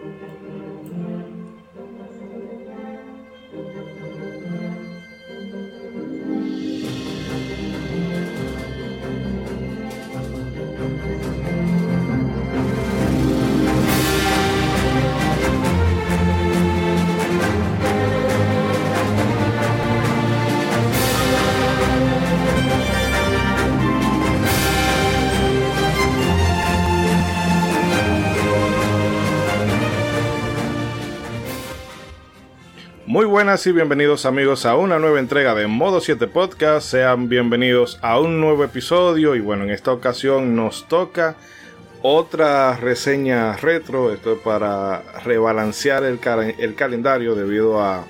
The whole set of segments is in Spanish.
Música Muy buenas y bienvenidos amigos a una nueva entrega de Modo 7 Podcast. Sean bienvenidos a un nuevo episodio y bueno, en esta ocasión nos toca otra reseña retro. Esto es para rebalancear el, calendario debido a,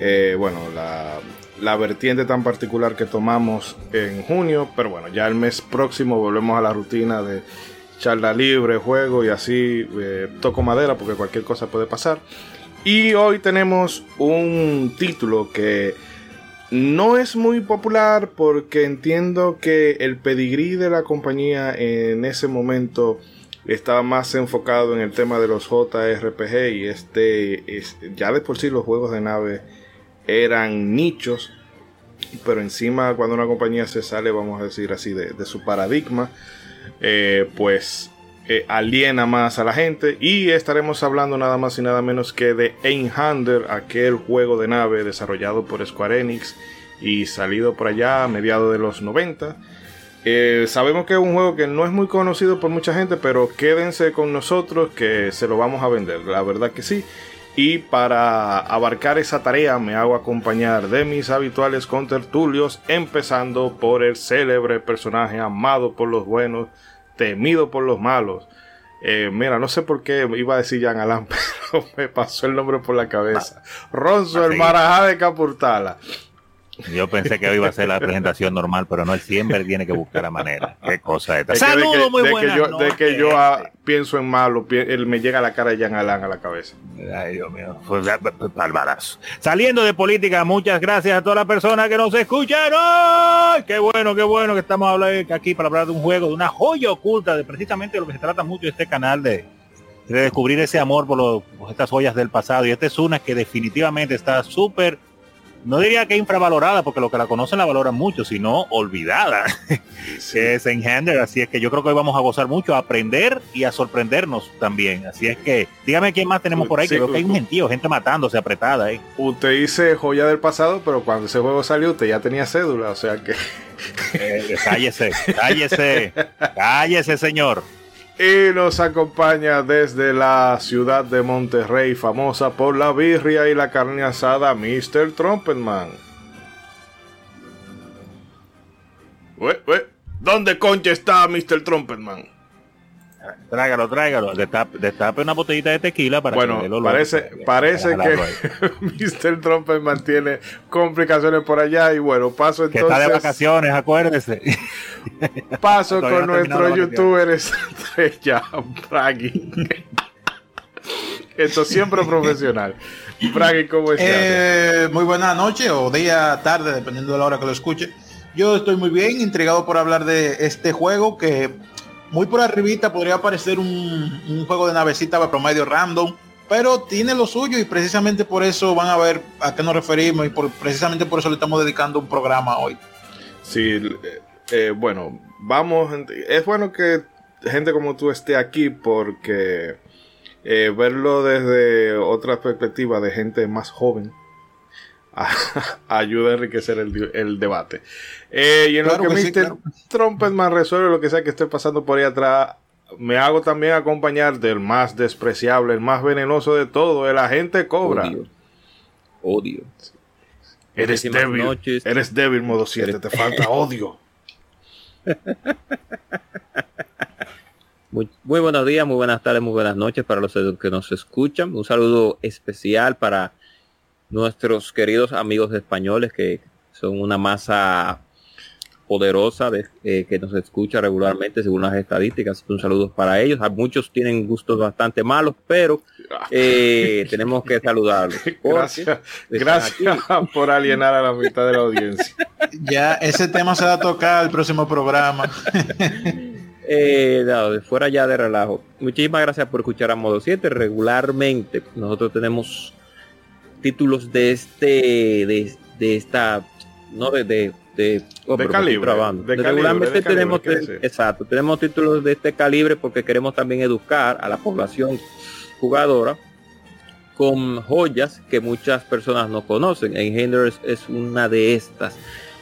eh, bueno, la, la vertiente tan particular que tomamos en junio. Pero bueno, ya el mes próximo volvemos a la rutina de charla libre, juego y así eh, toco madera porque cualquier cosa puede pasar. Y hoy tenemos un título que no es muy popular porque entiendo que el pedigrí de la compañía en ese momento estaba más enfocado en el tema de los JRPG y este es, ya de por sí los juegos de nave eran nichos pero encima cuando una compañía se sale vamos a decir así de, su paradigma eh, pues aliena más a la gente. Y estaremos hablando nada más y nada menos que de Einhander, aquel juego de nave desarrollado por Square Enix y salido por allá a mediados de los 90. Eh, sabemos que es un juego que no es muy conocido por mucha gente, pero quédense con nosotros que se lo vamos a vender, la verdad que sí. Y para abarcar esa tarea me hago acompañar de mis habituales contertulios, empezando por el célebre personaje amado por los buenos, temido por los malos. Eh, mira, no sé por qué iba a decir Jan Alan, pero me pasó el nombre por la cabeza. Ronzo, el Marajá de Capurtala. Yo pensé que hoy iba a ser la presentación normal, pero no, él siempre tiene que buscar la manera. Qué cosa esta. Saludos, muy buenas. De que yo, de que yo ah, pienso en malo, él me llega la cara de Jan Alan a la cabeza. Ay, Dios mío. Pues, Saliendo de política, muchas gracias a todas las personas que nos escuchan. ¡Ay! Qué bueno, qué bueno que estamos hablando aquí para hablar de un juego, de una joya oculta, de precisamente lo que se trata mucho de este canal de, de descubrir ese amor por, por estas joyas del pasado. Y este es una que definitivamente está súper no diría que infravalorada, porque lo que la conocen la valoran mucho, sino olvidada, que es Enhander. Así es que yo creo que hoy vamos a gozar mucho, a aprender y a sorprendernos también. Así es que, dígame quién más tenemos por ahí, que veo que hay un gentío, gente matándose, apretada. ¿eh? Usted dice joya del pasado, pero cuando ese juego salió, usted ya tenía cédula, o sea que... Eh, cállese, cállese, cállese, señor. Y nos acompaña desde la ciudad de Monterrey, famosa por la birria y la carne asada, Mr. Trumpetman. ¿Dónde concha está Mr. Trumpetman? Tráigalo, tráigalo. Destape, una botellita de tequila para bueno, que lo parece, parece que Mr. Trump mantiene complicaciones por allá y bueno, paso entonces. Que está de vacaciones, acuérdese. Paso con nuestro youtuber estrella, Bragi. Esto siempre profesional. Bragi, ¿cómo estás? Eh, muy buena noche o día, tarde, dependiendo de la hora que lo escuche. Yo estoy muy bien, intrigado por hablar de este juego que muy por arribita podría parecer un, juego de navecita de promedio random, pero tiene lo suyo y precisamente por eso van a ver a qué nos referimos y por, precisamente por eso le estamos dedicando un programa hoy. Sí, eh, eh, bueno, vamos, es bueno que gente como tú esté aquí porque eh, verlo desde otra perspectiva de gente más joven ayuda a enriquecer el, debate. Eh, y en lo que, Mr. Trumpetman resuelve lo que sea que esté pasando por ahí atrás, me hago también acompañar del más despreciable, el más venenoso de todo, el agente Cobra. Odio. Odio. Eres débil. Eres débil, modo 7. Te falta odio. Muy, muy, buenos días, muy buenas tardes, muy buenas noches para los que nos escuchan. Un saludo especial para nuestros queridos amigos españoles que son una masa poderosa de, eh, que nos escucha regularmente según las estadísticas. Un saludo para ellos. A muchos tienen gustos bastante malos, pero eh, tenemos que saludarlos. Gracias, gracias por alienar a la mitad de la audiencia. Ya ese tema se va a tocar el próximo programa. eh, fuera ya de relajo, muchísimas gracias por escuchar a Modo 7. Regularmente nosotros tenemos títulos de este, de, de esta, no de, de, de, oh, de calibre, de regularmente tenemos, exacto, tenemos títulos de este calibre porque queremos también educar a la población jugadora con joyas que muchas personas no conocen. Engendro es, es una de estas.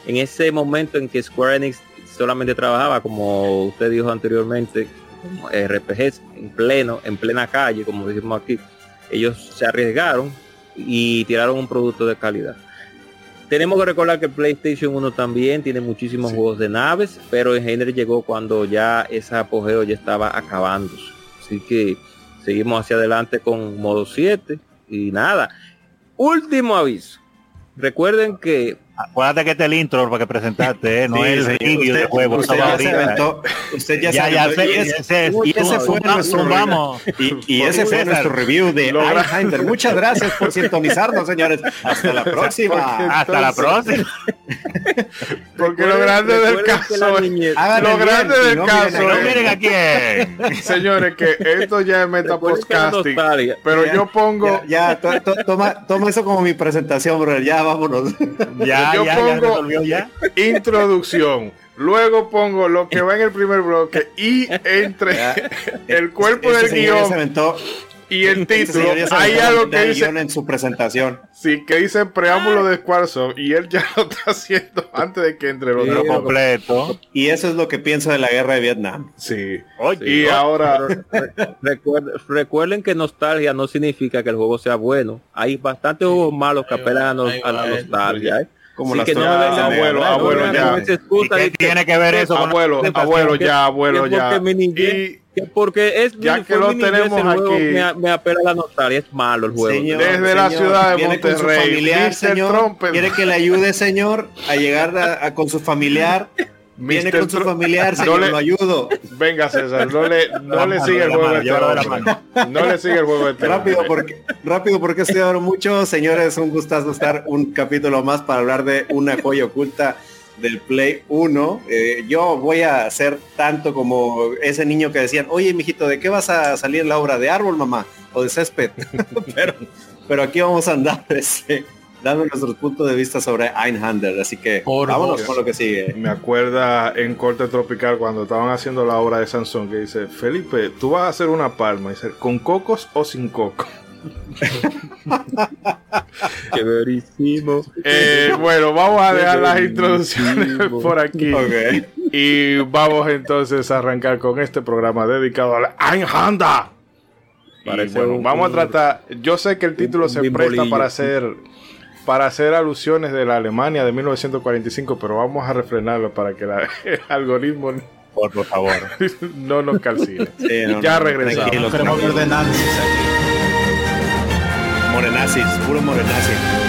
En ese momento en que Square Enix solamente trabajaba, como usted dijo anteriormente, como RPGs en pleno, en plena calle, como decimos aquí, ellos se arriesgaron y tiraron un producto de calidad. Tenemos que recordar que PlayStation 1 también tiene muchísimos juegos de naves, pero en género llegó cuando ya ese apogeo ya estaba acabándose. Así que seguimos hacia adelante con modo 7 y nada. Último aviso. Recuerden que Acuérdate que este es el intro para que presentaste, ¿eh? no es el vídeo de juego. Usted ya, se aventó, usted ya, ya, ya y ese, y ese fue nuestro vamos. Y, y ese fue nuestro review de Einheimer. Muchas gracias por sintonizarnos, señores. Hasta la próxima. Hasta la próxima. Porque lo grande del caso, lo grande del caso, no miren a quién. Señores, que esto ya es metapodcasting, pero yo pongo, ya, toma, toma eso como mi presentación, bro. Ya vámonos. Ya yo pongo introducción. Luego pongo lo que va en el primer bloque y entre el cuerpo del guion y el título hay algo que dice en su presentación. Sí, que dice preámbulo de Squaresoft y él ya lo está haciendo antes de que entre el otro completo. Y eso es lo que pienso de la guerra de Vietnam. Sí. y ahora recuerden, que nostalgia no significa que el juego sea bueno. Hay bastantes juegos malos que apelan a, la nostalgia. ¿eh? Como la que no abuelo, abuelo ya. ¿Qué tiene que ver eso? Abuelo, abuelo ya, abuelo ya. Y porque es ya que lo tenemos aquí. me, me, apela la nostalgia es malo el juego. Desde la ciudad de Monterrey familiar, señor, quiere que le ayude señor a llegar a, con su familiar Viene con su familiar, señor, le, lo ayudo. Venga, César, no le, no le sigue el juego este No le sigue el juego este Rápido, porque, rápido, porque estoy hablando mucho. Señores, un gustazo estar un capítulo más para hablar de una joya oculta del Play 1. Eh, yo voy a ser tanto como ese niño que decían, oye, mijito, ¿de qué vas a salir la obra? ¿De árbol, mamá? ¿O de césped? pero, pero aquí vamos a andar, este dando nuestros puntos de vista sobre Einhander. Así que vámonos con lo que sigue. Me acuerda en Corte Tropical cuando estaban haciendo la obra de Sansón que dice, Felipe, tú vas a hacer una palma. Dice, ¿con cocos o sin coco? Qué verísimo. Eh, bueno, vamos a dejar las introducciones por aquí. Y vamos entonces a arrancar con este programa dedicado a la Einhander. Y bueno, vamos a tratar. Yo sé que el título se presta para hacer para hacer alusiones de la Alemania de 1945, pero vamos a refrenarlo para que el algoritmo por, favor no nos calcine. ya regresamos. Morenazis, puro morenazis.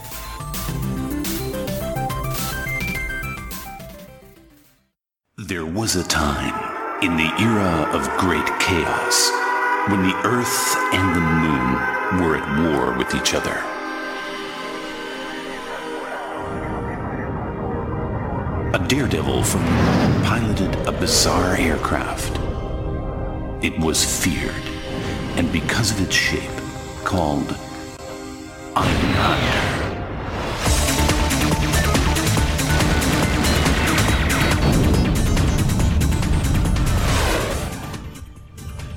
There was a time in the era of great chaos when the Earth and the Moon were at war with each other. A daredevil from the moon piloted a bizarre aircraft. It was feared, and because of its shape, called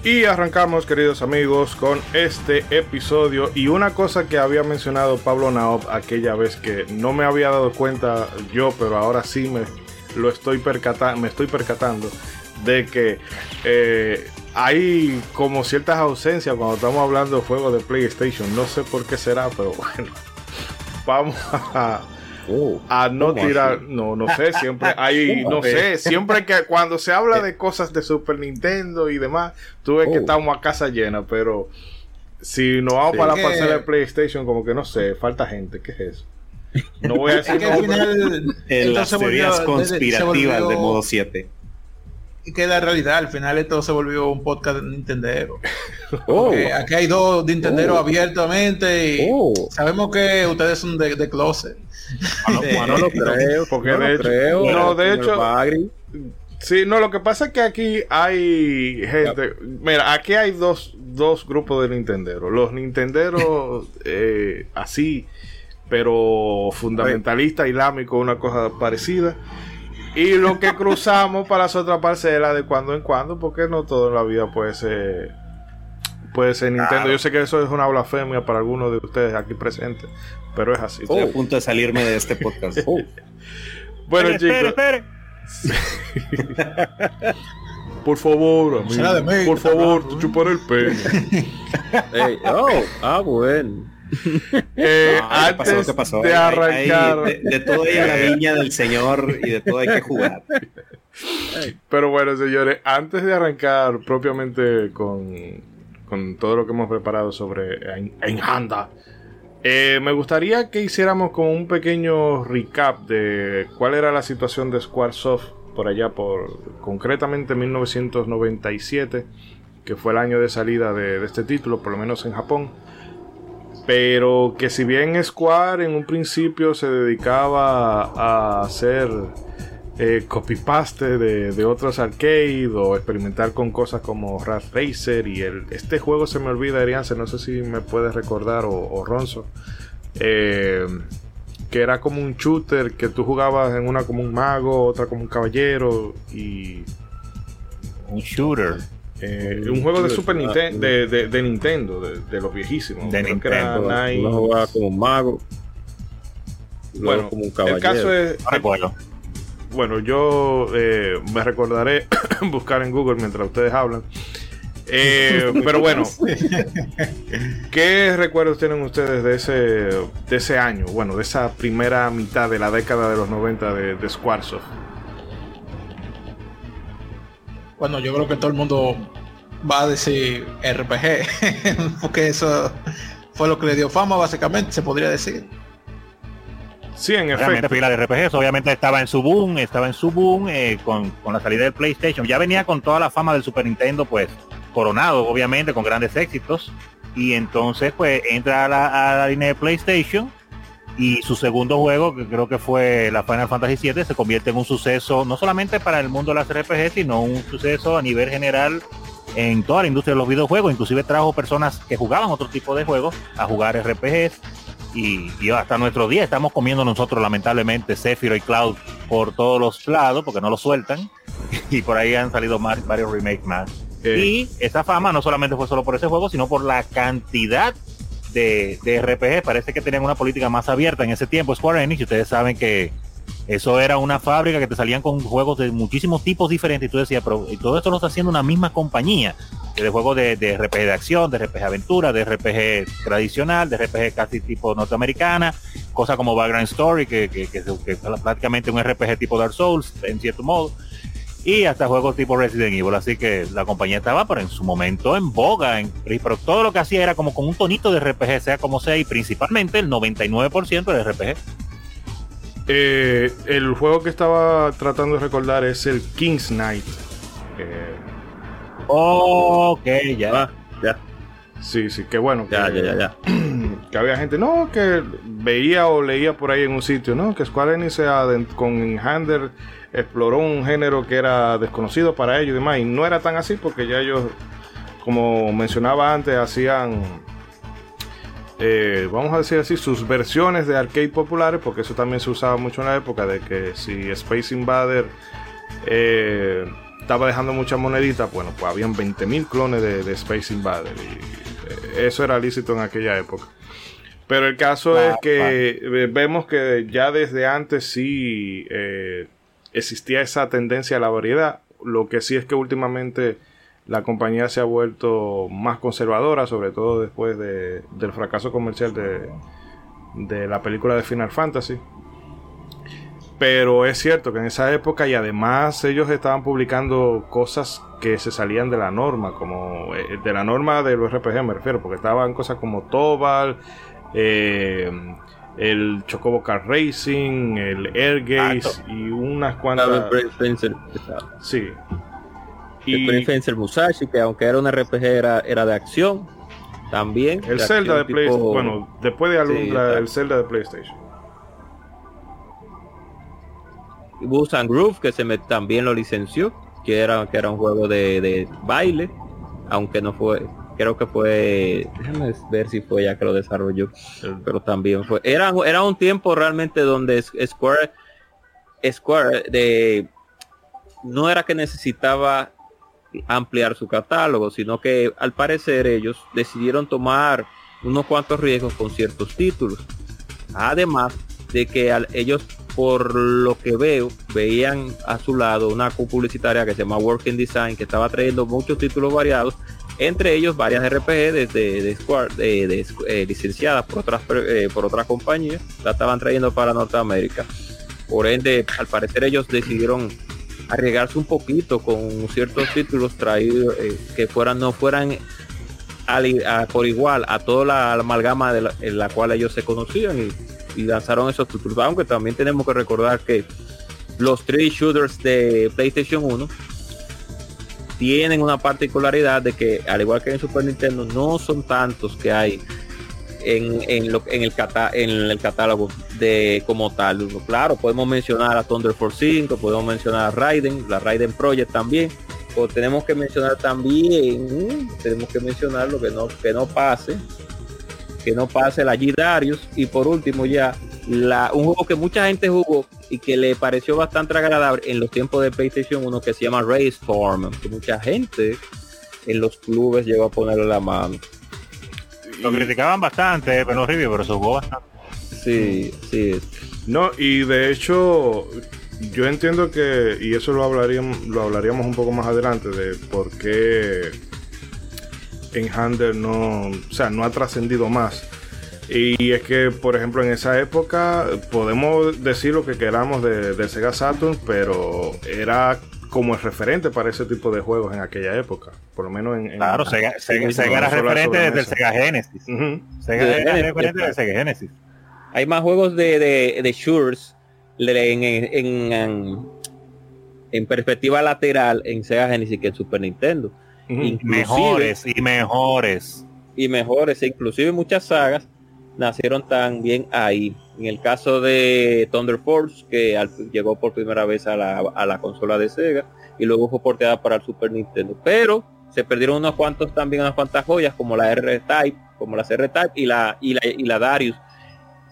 Y arrancamos, queridos amigos, con este episodio. Y una cosa que había mencionado Pablo Naop aquella vez que no me había dado cuenta yo, pero ahora sí me lo estoy percatando, me estoy percatando de que eh, hay como ciertas ausencias cuando estamos hablando de juegos de PlayStation. No sé por qué será, pero bueno. Vamos a, a no ¿cómo tirar, así? no, no sé, siempre hay, no sé, siempre que cuando se habla de cosas de Super Nintendo y demás, tú ves que Oh. estamos a casa llena, pero si nos vamos para la parcela de PlayStation, como que no sé, falta gente, ¿qué es eso? No voy a decir Es que al final En las volvió- teorías conspirativas volvió- de modo 7. y que la realidad al final esto se volvió un podcast de Nintendero. Oh, aquí hay dos Nintendero Oh. abiertamente y Oh. sabemos que ustedes son de, de closet. Bueno, bueno, no lo creo. Porque no de lo hecho- creo. no, de hecho- Bagri. Sí, no, lo que pasa es que aquí hay gente. Mira, aquí hay dos, dos grupos de Nintendero. Los Nintenderos eh, así, pero fundamentalista islámico, una cosa parecida. Y lo que cruzamos para las otras parcelas de cuando en cuando, porque no todo en la vida puede ser. Puede ser Nintendo. Yo sé que eso es una blasfemia para algunos de ustedes aquí presentes, pero es así. estoy a punto de salirme de este podcast. Oh, Bueno, espere, chicos, espere, por favor, amigo, Será de mí, por favor, te ¿eh? chuparé el pene. Ey, oh, ah, bueno. Eh, no, ¿qué pasó? antes ¿Qué pasó? de Hay- hay- arrancar, de, de todo hay a la viña del Señor y de todo hay que jugar. pero bueno, señores, antes de arrancar propiamente con, con todo lo que hemos preparado sobre En- Enhanda, eh, me gustaría que hiciéramos como un pequeño recap de cuál era la situación de Squaresoft por allá, por concretamente 1997, que fue el año de salida de este título, por lo menos en Japón. Pero que si bien Square en un principio se dedicaba a hacer eh, copy-paste de, de otros arcade o experimentar con cosas como Rat Racer y el, este juego se me olvida, Eriance, no sé si me puedes recordar o, o Ronzo, eh, que era como un shooter que tú jugabas en una como un mago, otra como un caballero y Un shooter eh, un juego de Super Nintendo, de, de- de Nintendo, de, de los viejísimos. De Creo que era Nintendo, Nine- Uno jugaba como un mago. Bueno, como un el caballero. caso es, no recuerdo Bueno, yo eh, me recordaré buscar en Google mientras ustedes hablan. Eh, pero bueno, ¿qué recuerdos tienen ustedes de ese, de ese año? Bueno, de esa primera mitad de la década de los 90 de, de Squaresoft. Bueno, yo creo que todo el mundo va a decir RPG, porque eso fue lo que le dio fama básicamente, se podría decir. Sí, en Realmente efecto. RPGs, obviamente estaba en su boom, estaba en su boom eh, con, con la salida del PlayStation. Ya venía con toda la fama del Super Nintendo, pues coronado, obviamente, con grandes éxitos. Y entonces, pues entra a la, a la línea de PlayStation y su segundo juego, que creo que fue la Final Fantasy VII, se convierte en un suceso, no solamente para el mundo de las RPG, sino un suceso a nivel general en toda la industria de los videojuegos. Inclusive trajo personas que jugaban otro tipo de juegos a jugar RPGs y, y hasta nuestro día. Estamos comiendo nosotros lamentablemente Sephiroth y Cloud por todos los lados porque no lo sueltan. Y por ahí han salido más, varios remakes más. Eh, y esa fama no solamente fue solo por ese juego sino por la cantidad de, de RPG parece que tenían una política más abierta en ese tiempo Square Enix y ustedes saben que eso era una fábrica que te salían con juegos de muchísimos tipos diferentes y tú decías pero todo esto lo está haciendo una misma compañía de juegos de, RPG de acción, de RPG aventura, de RPG tradicional, de RPG casi tipo norteamericana, cosas como Background Story, que es prácticamente un RPG tipo Dark Souls, en cierto modo, y hasta juegos tipo Resident Evil. Así que la compañía estaba, pero en su momento en boga, en, pero todo lo que hacía era como con un tonito de RPG, sea como sea, y principalmente el 99% de RPG. Eh, el juego que estaba tratando de recordar es el King's Knight. Eh, Ok, ya. Ya, sí, sí, que bueno. ya, que, ya, ya, ya. que había gente, no, que veía o leía por ahí en un sitio, no, que Square Enix con Hander exploró un género que era desconocido para ellos y demás, y no era tan así porque ya ellos, como mencionaba antes, hacían, eh, vamos a decir así, sus versiones de arcade populares, porque eso también se usaba mucho en la época de que si Space Invader eh, estaba dejando muchas moneditas, bueno, pues habían 20.000 clones de, de Space Invader y eh, eso era lícito en aquella época. Pero el caso es que vemos que ya desde antes sí eh, existía esa tendencia a la variedad. Lo que sí es que últimamente la compañía se ha vuelto más conservadora, sobre todo después de- del fracaso comercial de, de la película de Final Fantasy. Pero es cierto que en esa época y además ellos estaban publicando cosas que se salían de la norma, como eh, de la norma de los RPG me refiero, porque estaban cosas como Tobal, eh, el Chocobo Car Racing, el Air Gaze y unas cuantas... Sí. El Y Fencer Musashi, que aunque era un RPG, era, era de acción. También. el Zelda de PlayStation, tipo- bueno, después de Alundra, exacto. el Zelda de PlayStation. Boost and Groove, que se me, también lo licenció, que era, que era un juego de, de baile, aunque no fue, creo que fue, déjame ver si fue ya que lo desarrolló, pero también fue, era, era un tiempo realmente donde Square, Square de, no era que necesitaba ampliar su catálogo, sino que al parecer ellos decidieron tomar unos cuantos riesgos con ciertos títulos. Además de que al- ellos, por lo que veo, veían a su lado una publicitaria que se llama Working Design, que estaba trayendo muchos títulos variados, entre ellos varias RPG de, de, Square, de- de- eh, licenciadas por otras, eh, por otras compañías, la estaban trayendo para Norteamérica. Por ende, al parecer ellos decidieron arriesgarse un poquito con ciertos títulos traídos eh, que fueran no fueran al- a- por igual a toda la, amalgama de la, en la cual ellos se conocían y, lanzaron esos títulos. Aunque también tenemos que recordar que los 3D shooters de PlayStation 1 tienen una particularidad de que al igual que en Super Nintendo no son tantos que hay en, en, lo, en, el, cata, en el catálogo de como tal. Claro, podemos mencionar a Thunder Force 5, podemos mencionar a Raiden, la Raiden Project también. O tenemos que mencionar también, tenemos que mencionar lo que no, que no pase, que no pase la G Darius. Y por último ya, la, un juego que mucha gente jugó y que le pareció bastante agradable en los tiempos de PlayStation 1 que se llama Race Storm, que mucha gente en los clubes llegó a ponerle la mano. Lo criticaban bastante, pero no review, pero se jugó bastante. Sí, sí. No, y de hecho, yo entiendo que, y eso lo hablaríamos, lo hablaríamos un poco más adelante, de por qué en Hander no, o sea, no ha trascendido más. Y es que, por ejemplo, en esa época podemos decir lo que queramos de, de Sega Saturn, pero era como el referente para ese tipo de juegos en aquella época. Por lo menos en... en- Claro, Sega, Sega- sí, Sega era referente desde el. Sega Genesis. Ujú. Sega Desde era Genesis, referente de está. Sega Genesis. Hay más juegos de, de, de shooters le- en, en, en, en perspectiva lateral en Sega Genesis que en Super Nintendo. Mejores y mejores. y mejores, e inclusive muchas sagas nacieron también ahí. En el caso de Thunder Force, que al- llegó por primera vez a la, a la consola de Sega y luego fue porteada para el Super Nintendo. Pero se perdieron unos cuantos también, unas cuantas joyas como la R-Type, como la R-Type y la, y la, y la Darius.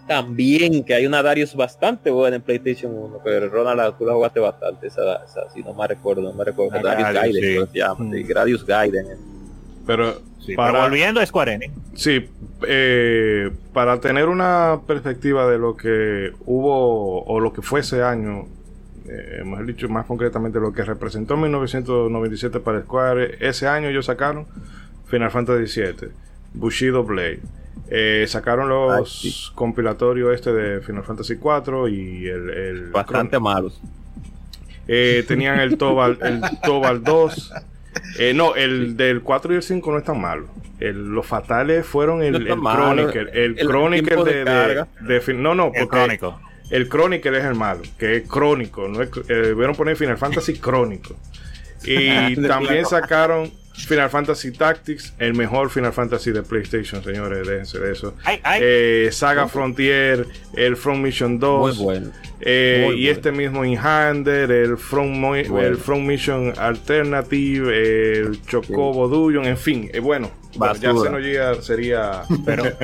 También, que hay una Darius bastante buena en PlayStation 1, pero Ronald, tú la jugaste bastante, esa, esa si no me recuerdo, no me recuerdo. Darius Gaiden, sí. se llama, Mm. sí, Gradius Gaiden. Pero Sí, para, Pero volviendo a Square Enix. Sí, eh, para tener una perspectiva de lo que hubo o lo que fue ese año, eh, mejor dicho, más concretamente lo que representó 1997 para Square, ese año ellos sacaron Final Fantasy VII, Bushido Blade, eh, sacaron los Ay, sí. compilatorios este de Final Fantasy 4 y el, el Bastante malos. eh, tenían el Tobal, el Tobal 2. Eh, no, el del 4 y el 5 no es tan malo. El- los fatales fueron el, No el. Chronicle. El, El Chronicle de de, de- No, no, El porque Crónico. el Chronicle es el malo, que es crónico, no es, eh, vieron poner Final Fantasy crónico. Y también sacaron Final Fantasy Tactics, el mejor Final Fantasy de PlayStation, señores, déjense de eso. Ay, ay. Eh, Saga Frontier, el From Mission 2. Muy bueno. eh, Muy y bueno. este mismo Inhander, el From, Mo- Bueno. el From Mission Alternative, el Chocobo Dungeon, en fin, eh, bueno, ya Basura. Xenogears sería. Pero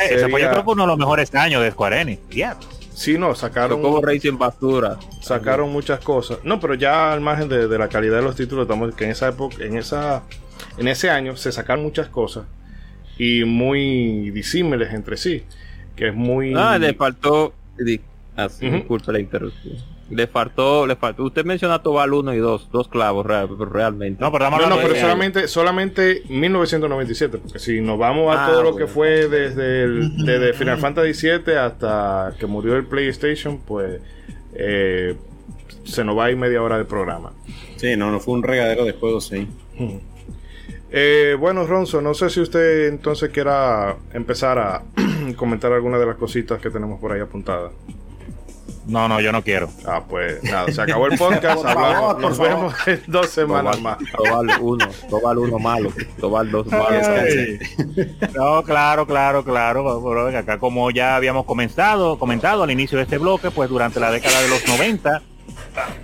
ese fue yo Sería- creo que uno de los mejores años de Square Enix. Ya. Sí, no, sacaron. Como Racing Basura. sacaron muchas cosas. No, pero ya al margen de, de la calidad de los títulos, estamos que en esa época, en esa, en ese año se sacaron muchas cosas y muy disímiles entre sí, que es muy. Ah, le faltó. di- ah, sí, Ujú. disculpe la interrupción. Le faltó, le faltó. Usted menciona Tobal 1 y 2, dos clavos real- realmente. No, pero No, no, pero solamente, solamente 1997, porque si nos vamos a Ah, todo lo que fue desde, el, desde Final Fantasy VII hasta que murió el PlayStation, pues eh, se nos va a ir media hora de programa. Sí, no, no fue un regadero de juegos ahí. Eh, bueno, Ronzo, no sé si usted entonces quiera empezar a comentar algunas de las cositas que tenemos por ahí apuntadas. No, no, yo no quiero. Ah, pues nada, se acabó el podcast. Hablamos, nos vemos en dos semanas Tobal, más. Tobal 1, Tobal 1 malo, Tobal 2 malo. Ay. No, claro, claro, claro. Pero acá como ya habíamos comenzado, comentado al inicio de este bloque, pues durante la década de los 90.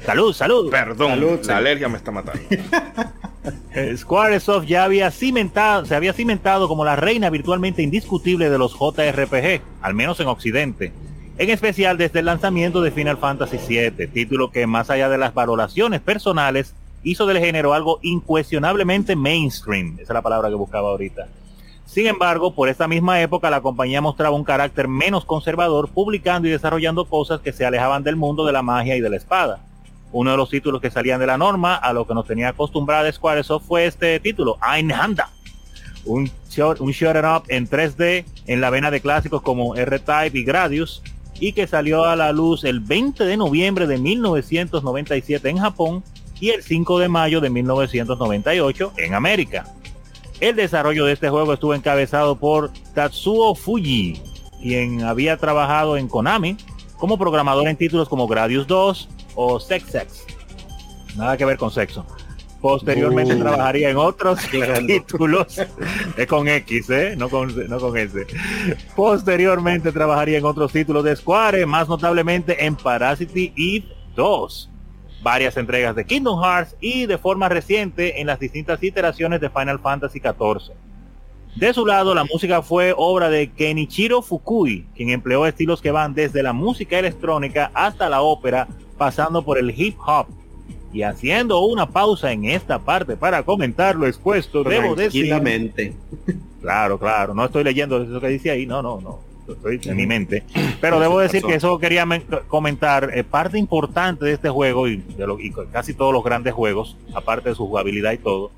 Salud, salud. Perdón, Salud, la sí. alergia me está matando. Squaresoft ya había cimentado, se había cimentado como la reina virtualmente indiscutible de los JRPG, al menos en Occidente. En especial desde el lanzamiento de Final Fantasy VII, título que más allá de las valoraciones personales, hizo del género algo incuestionablemente mainstream. Esa es la palabra que buscaba ahorita. Sin embargo, por esta misma época la compañía mostraba un carácter menos conservador, publicando y desarrollando cosas que se alejaban del mundo de la magia y de la espada. Uno de los títulos que salían de la norma, a lo que nos tenía acostumbrada Squaresoft, fue este título, Einhanda. Un, shot- un shoot 'em up en 3D en la vena de clásicos como R-Type y Gradius, y que salió a la luz el 20 de noviembre de 1997 en Japón y el 5 de mayo de 1998 en América. El desarrollo de este juego estuvo encabezado por Tatsuo Fuji, quien había trabajado en Konami como programador en títulos como Gradius 2 o Sex Sex. Nada que ver con sexo. Posteriormente Uh. trabajaría en otros títulos. Es con X, ¿eh? No con, no con S. Posteriormente trabajaría en otros títulos de Square, más notablemente en Parasite Eve 2 varias entregas de Kingdom Hearts y de forma reciente en las distintas iteraciones de Final Fantasy XIV. De su lado, la música fue obra de Kenichiro Fukui, quien empleó estilos que van desde la música electrónica hasta la ópera, pasando por el hip hop. Y haciendo una pausa en esta parte para comentar lo expuesto, debo decir... Claro, claro, no estoy leyendo eso que dice ahí, no, no, no, estoy en mi mente. Pero debo decir que eso quería men- comentar, eh, parte importante de este juego y de lo- y casi todos los grandes juegos, aparte de su jugabilidad y todo,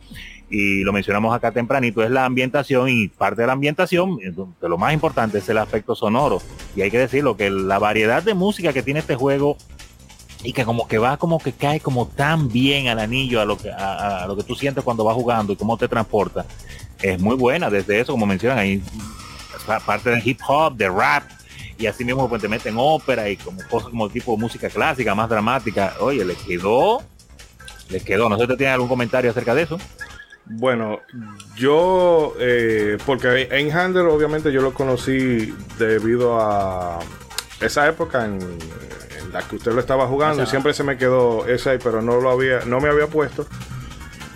y lo mencionamos acá tempranito, es la ambientación y parte de la ambientación, eh, de lo más importante es el aspecto sonoro. Y hay que decirlo, que la variedad de música que tiene este juego y que como que va como que cae como tan bien al anillo a lo que a, lo que tú sientes cuando vas jugando y cómo te transporta es muy buena. Desde eso como mencionan ahí parte del hip hop de rap y así mismo pues, te meten ópera y como cosas como tipo de música clásica más dramática. Oye le quedó le quedó. No sé si tiene algún comentario acerca de eso. Bueno, yo, eh, porque Einhander obviamente yo lo conocí debido a esa época en, en la que usted lo estaba jugando y siempre se me quedó esa ahí, pero no lo había, no me había puesto.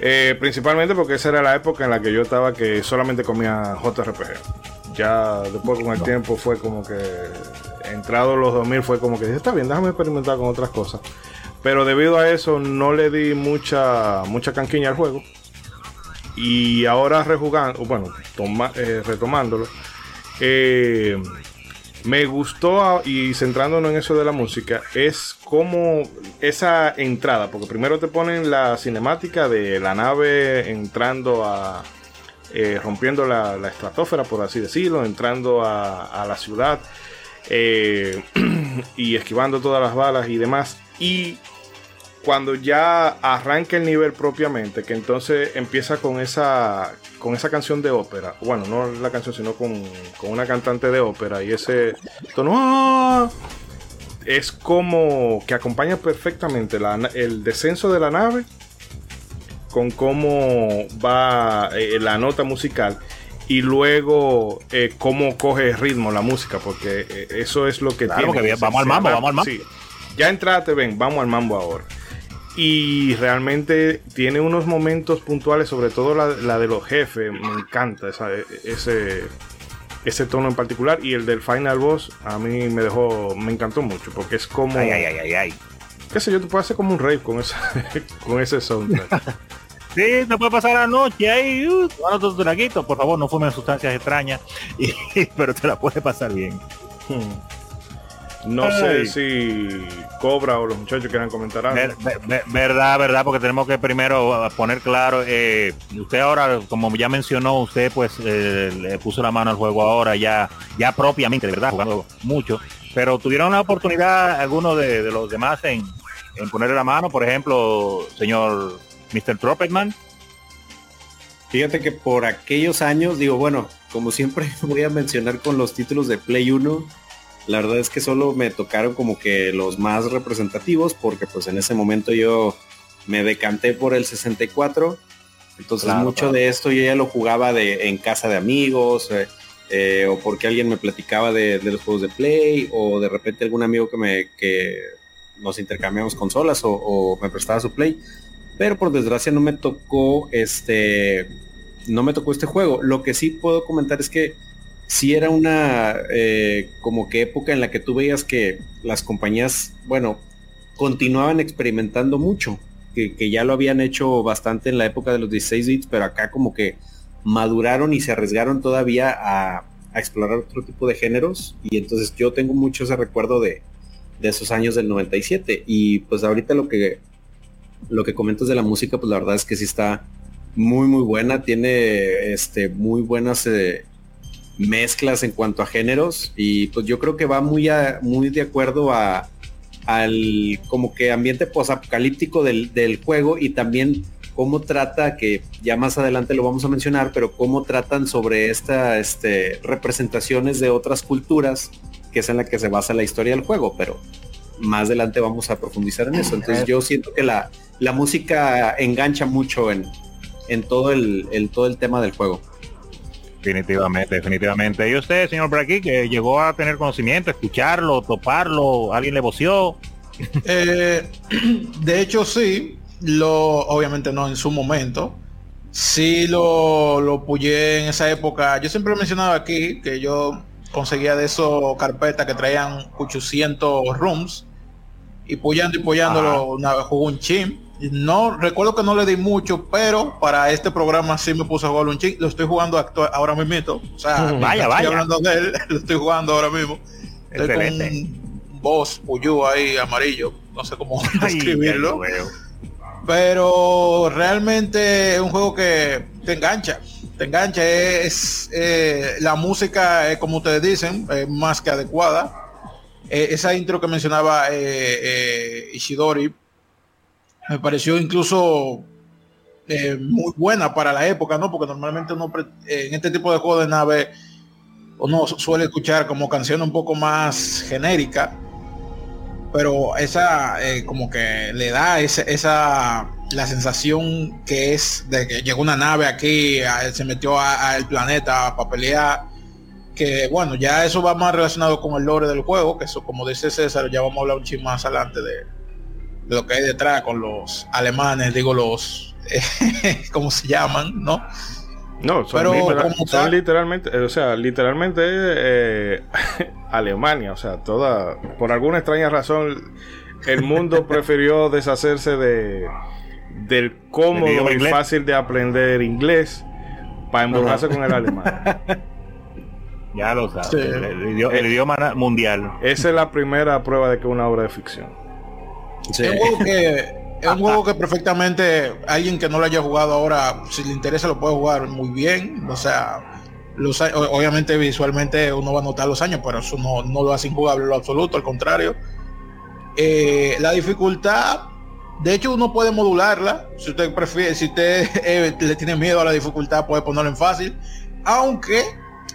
Eh, principalmente porque esa era la época en la que yo estaba que solamente comía JRPG. Ya después con el tiempo fue como que entrado los 2000 fue como que dije, está bien, déjame experimentar con otras cosas. Pero debido a eso no le di mucha mucha canquiña al juego. Y ahora rejugando, bueno, toma- eh, retomándolo, eh, me gustó a- y centrándonos en eso de la música, es como esa entrada, porque primero te ponen la cinemática de la nave entrando a, eh, rompiendo la, la estratosfera, por así decirlo, entrando a, a la ciudad eh, y esquivando todas las balas y demás. Y cuando ya arranca el nivel propiamente, que entonces empieza con esa con esa canción de ópera, bueno, no la canción, sino con, con una cantante de ópera y ese tono, ¡ah! es como que acompaña perfectamente la el descenso de la nave con cómo va eh, la nota musical y luego eh, cómo coge ritmo la música, porque eh, eso es lo que Claro, tiene. porque bien, vamos al mambo, vamos al mambo. sí. Ya entraste, ven, vamos al mambo ahora. Y realmente tiene unos momentos puntuales, sobre todo la, la de los jefes, me encanta esa- ese, ese tono en particular. Y el del final boss a mí me dejó, me encantó mucho, porque es como, Ay, ay, ay, ay, ay. qué sé yo, tú puedes hacer como un rave con, esa, con ese soundtrack. Sí, te puede pasar la noche ahí, uh, tomando tu traguito. Por favor, no fumen sustancias extrañas, y- pero te la puede pasar bien. Hmm. No Ay. sé si Cobra o los muchachos quieran comentar algo. Ver- ver- ver- verdad, verdad, porque tenemos que primero uh, poner claro, eh, usted ahora, como ya mencionó, usted pues eh, le puso la mano al juego ahora ya, ya propiamente, de verdad, jugando mucho, pero tuvieron la oportunidad algunos de, de los demás en, en ponerle la mano, por ejemplo, señor Mr. Tropicman. Fíjate que por aquellos años, digo, bueno, como siempre voy a mencionar con los títulos de Play 1, la verdad es que solo me tocaron como que los más representativos, porque pues en ese momento yo me decanté por el 64, entonces Claro, mucho claro. de esto yo ya lo jugaba de, en casa de amigos, eh, eh, o porque alguien me platicaba de, de los juegos de Play, o de repente algún amigo que me que nos intercambiamos consolas o, o me prestaba su Play. Pero por desgracia no me tocó este no me tocó este juego. Lo que sí puedo comentar es que sí era una eh, como que época en la que tú veías que las compañías, bueno, continuaban experimentando mucho, que, que ya lo habían hecho bastante en la época de los 16 bits, pero acá como que maduraron y se arriesgaron todavía a, explorar otro tipo de géneros. Y entonces yo tengo mucho ese recuerdo de, de esos años del 97. Y pues ahorita lo que lo que comentas de la música, pues la verdad es que sí está muy muy buena, tiene este muy buenas eh, mezclas en cuanto a géneros y pues yo creo que va muy a- muy de acuerdo a al como que ambiente posapocalíptico del, del juego y también cómo trata que ya más adelante lo vamos a mencionar, pero cómo tratan sobre esta este representaciones de otras culturas que es en la que se basa la historia del juego, pero más adelante vamos a profundizar en eso. Entonces yo siento que la, la música engancha mucho en, en todo el, el- todo el tema del juego. Definitivamente, definitivamente. Y usted, señor Braquí, que llegó a tener conocimiento, escucharlo, toparlo, alguien le voció. Eh, de hecho, sí. Lo, obviamente no en su momento. Sí lo, lo puyé en esa época. Yo siempre he mencionado aquí que yo conseguía de esos carpetas que traían 800 rooms. Y puyando y puyándolo, una jugué un chin. No, recuerdo que no le di mucho, pero para este programa sí me puse a jugar un chin. Lo estoy jugando actua- ahora mismo. O sea, Vaya, vaya. Estoy hablando de él, lo estoy jugando ahora mismo. Estoy con Excelente. un boss puyú ahí amarillo. No sé cómo Ay, describirlo. Pero realmente es un juego que te engancha. Te engancha. Es eh, la música, eh, como ustedes dicen, es más que adecuada. Eh, esa intro que mencionaba eh, eh, Ishidori me pareció incluso eh, muy buena para la época, ¿no? Porque normalmente uno eh, en este tipo de juegos de nave uno su- suele escuchar como canciones un poco más genéricas pero esa eh, como que le da esa la sensación que es de que llegó una nave aquí se metió al planeta para pelear que bueno ya eso va más relacionado con el lore del juego que eso como dice César ya vamos a hablar un chisme más adelante de, de lo que hay detrás con los alemanes digo los cómo se llaman no No, son, Pero son literalmente, eh, o sea, literalmente eh, Alemania, o sea, toda, por alguna extraña razón, el mundo prefirió deshacerse de del cómodo y inglés. fácil de aprender inglés para emborrarse con el alemán. Ya lo sabes. Sí. El, el idioma, el idioma mundial. Esa es la primera prueba de que es una obra de ficción. Es un juego que es un juego que perfectamente alguien que no lo haya jugado ahora, si le interesa lo puede jugar muy bien. O sea, los, obviamente visualmente uno va a notar los años, pero eso no, no lo hace injugable en lo absoluto, al contrario. Eh, la dificultad, de hecho uno puede modularla. Si usted prefiere, si usted eh, le tiene miedo a la dificultad, puede ponerlo en fácil. Aunque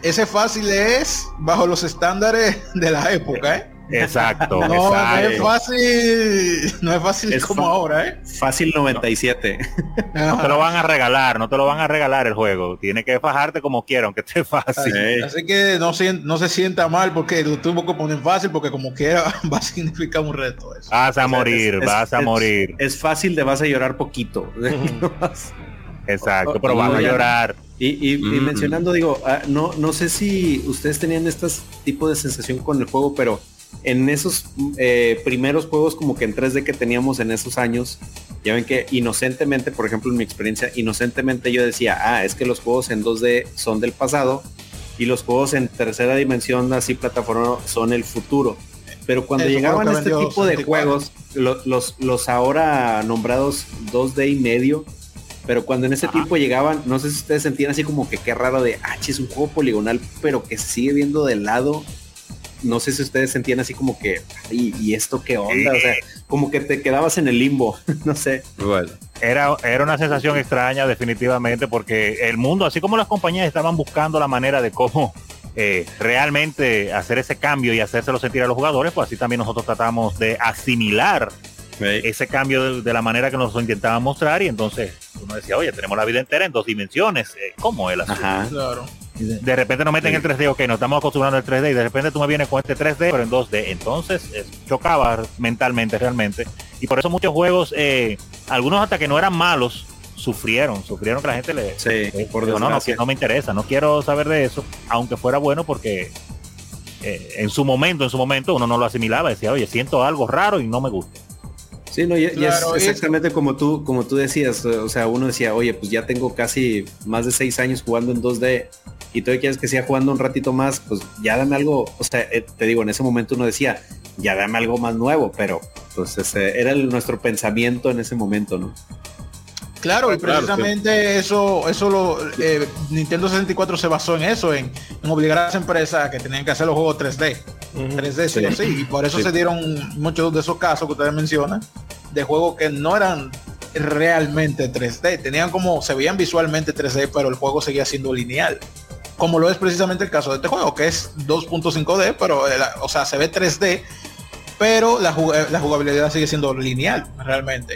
ese fácil es bajo los estándares de la época, ¿eh? Exacto, No, no es exacto. fácil, no es fácil Es como ahora, ¿eh? Fácil 97. No te lo van a regalar, no te lo van a regalar el juego. Tiene que fajarte como quiera, aunque esté fácil. Sí. Así que no, sien- no se sienta mal porque lo tuvo que poner fácil porque como quiera va a significar un reto eso. Vas a O sea, morir, es- vas a es- morir. Es fácil de vas a llorar poquito. Exacto, pero vas a llorar. Y, y- y mencionando, digo, ah, no, no sé si ustedes tenían este tipo de sensación con el juego, pero en esos eh, primeros juegos como que en 3D que teníamos en esos años, ya ven que inocentemente, por ejemplo, en mi experiencia, inocentemente yo decía, ah, es que los juegos en 2D son del pasado y los juegos en tercera dimensión, así plataforma, son el futuro. Pero cuando fue llegaban este tipo de 64. juegos, lo- los, los ahora nombrados 2D y medio, pero cuando en ese tiempo llegaban, no sé si ustedes sentían así como que qué raro de, ah, es un juego poligonal, pero que se sigue viendo de lado. No sé si ustedes sentían así como que, ¿y, y esto qué onda? O sea, como que te quedabas en el limbo, no sé. Bueno, Era, era una sensación extraña definitivamente porque el mundo, así como las compañías estaban buscando la manera de cómo eh, realmente hacer ese cambio y hacérselo sentir a los jugadores, pues así también nosotros tratamos de asimilar ese cambio de, de la manera que nos intentaban mostrar y entonces uno decía, oye, tenemos la vida entera en dos dimensiones, eh, ¿cómo es el asunto? Ajá. Claro. De repente nos meten el 3D, ok, nos estamos acostumbrando al 3D y de repente tú me vienes con este 3D, pero en 2D. Entonces chocaba mentalmente realmente. Y por eso muchos juegos, eh, algunos hasta que no eran malos, sufrieron, sufrieron que la gente le... Sí, eh, por digo, no, no, desgracia. no me interesa, no quiero saber de eso, aunque fuera bueno porque eh, en su momento, en su momento uno no lo asimilaba, decía, oye, siento algo raro y no me gusta. Sí, no, y, y Claro, es es- exactamente como tú, como tú decías, o sea, uno decía, oye, pues ya tengo casi más de seis años jugando en 2D y tú quieres que siga jugando un ratito más, pues ya dame algo, o sea, eh, te digo, en ese momento uno decía, ya dame algo más nuevo, pero pues ese era el- nuestro pensamiento en ese momento, ¿no? Claro, y Claro, precisamente eso, eso lo eh, Nintendo 64 se basó en eso, en, en obligar a las empresas a que tenían que hacer los juegos 3D. 3D sí o sí, y por eso Sí. se dieron muchos de esos casos que ustedes mencionan, de juegos que no eran realmente 3D, tenían como, se veían visualmente 3D, pero el juego seguía siendo lineal. Como lo es precisamente el caso de este juego, que es 2.5D, pero, eh, la- o sea, se ve 3D, pero la, jug- la jugabilidad sigue siendo lineal, realmente.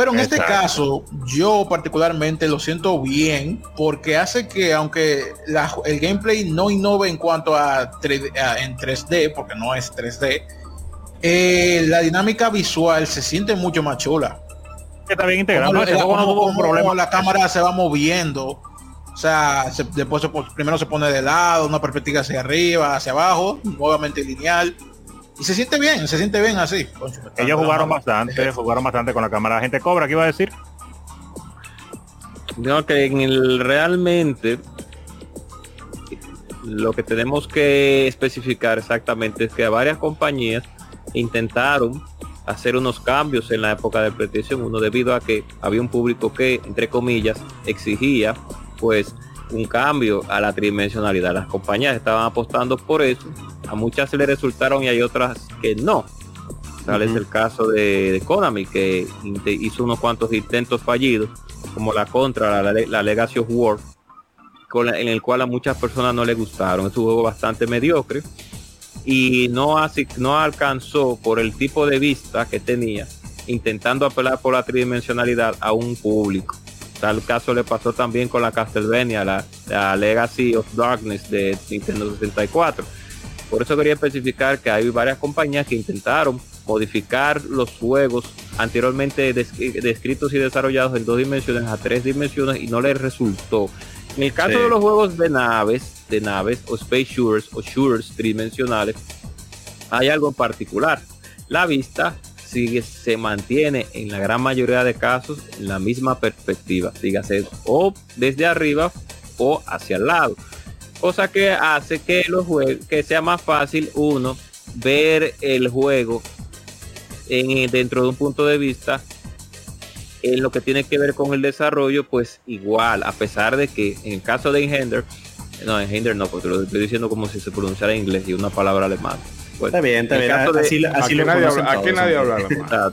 Pero en este caso, yo particularmente lo siento bien porque hace que, aunque la- el gameplay no innove en cuanto a, 3D a- en 3D, porque no es 3D, eh, la dinámica visual se siente mucho más chula. Que está bien integrado, Como no, la- juego no como- tuvo un como problema. la cámara se va moviendo. O sea, se- después se primero se pone de lado, una perspectiva hacia arriba, hacia abajo, nuevamente lineal. Y se siente bien, se siente bien así. Concho, Ellos jugaron bastante, jugaron bastante con la cámara. La gente cobra, ¿qué iba a decir? No, que en el realmente lo que tenemos que especificar exactamente es que varias compañías intentaron hacer unos cambios en la época de PlayStation 1 debido a que había un público que, entre comillas, exigía pues un cambio a la tridimensionalidad. Las compañías estaban apostando por eso. A muchas le resultaron y hay otras que no. Tal es el caso de, de Konami, que hizo unos cuantos intentos fallidos, como la contra, la, la Legacy of War, con la- en el cual a muchas personas no le gustaron. Es un juego bastante mediocre y no, así, no alcanzó por el tipo de vista que tenía, intentando apelar por la tridimensionalidad a un público. Tal caso le pasó también con la Castlevania, la, la Legacy of Darkness de Nintendo 64. Por eso quería especificar que hay varias compañías que intentaron modificar los juegos anteriormente des- descritos y desarrollados en dos dimensiones a tres dimensiones y no les resultó. En el caso Sí. de los juegos de naves, de naves o space shooters o shooters tridimensionales, hay algo en particular. La vista sigue, se mantiene en la gran mayoría de casos en la misma perspectiva, dígase o desde arriba o hacia el lado. Cosa que hace que los jue- que sea más fácil uno ver el juego en, dentro de un punto de vista en lo que tiene que ver con el desarrollo, pues igual, a pesar de que en el caso de Engender, no, Engender no, porque lo estoy diciendo como si se pronunciara en inglés y una palabra alemana. Pues, Está bien, está en bien. caso de- Así, lo nadie habla, aquí nadie habla.